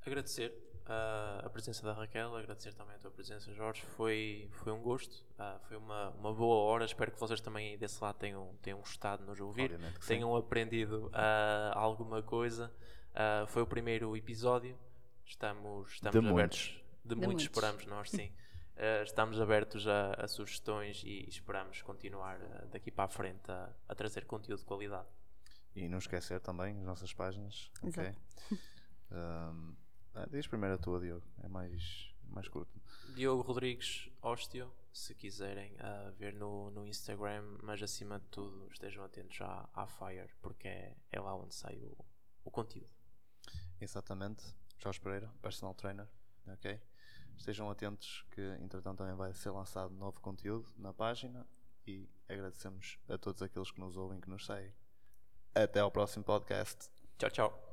Speaker 1: Agradecer uh, a presença da Raquel, agradecer também a tua presença, Jorge. Foi, foi um gosto, uh, foi uma, uma boa hora. Espero que vocês também desse lado tenham, tenham gostado de nos ouvir, tenham aprendido uh, alguma coisa. foi o primeiro episódio, estamos, estamos
Speaker 2: de
Speaker 1: abertos.
Speaker 2: Muitos.
Speaker 1: De, de muitos, muitos, esperamos nós, sim. estamos abertos a, a, sugestões e esperamos continuar daqui para a frente a, a trazer conteúdo de qualidade.
Speaker 2: E não esquecer também as nossas páginas.
Speaker 3: Exato.
Speaker 2: Okay? Um, ah, diz primeiro a tua, Diogo. É mais, mais curto.
Speaker 1: Diogo Rodrigues Ostio, se quiserem uh, ver no, no Instagram, mas acima de tudo estejam atentos à, à Fire, porque é, é lá onde sai o, o conteúdo.
Speaker 2: Exatamente. Jorge Pereira, personal trainer. Ok? Estejam atentos que entretanto também vai ser lançado novo conteúdo na página e agradecemos a todos aqueles que nos ouvem, que nos seguem. Até ao próximo podcast.
Speaker 1: Tchau, tchau.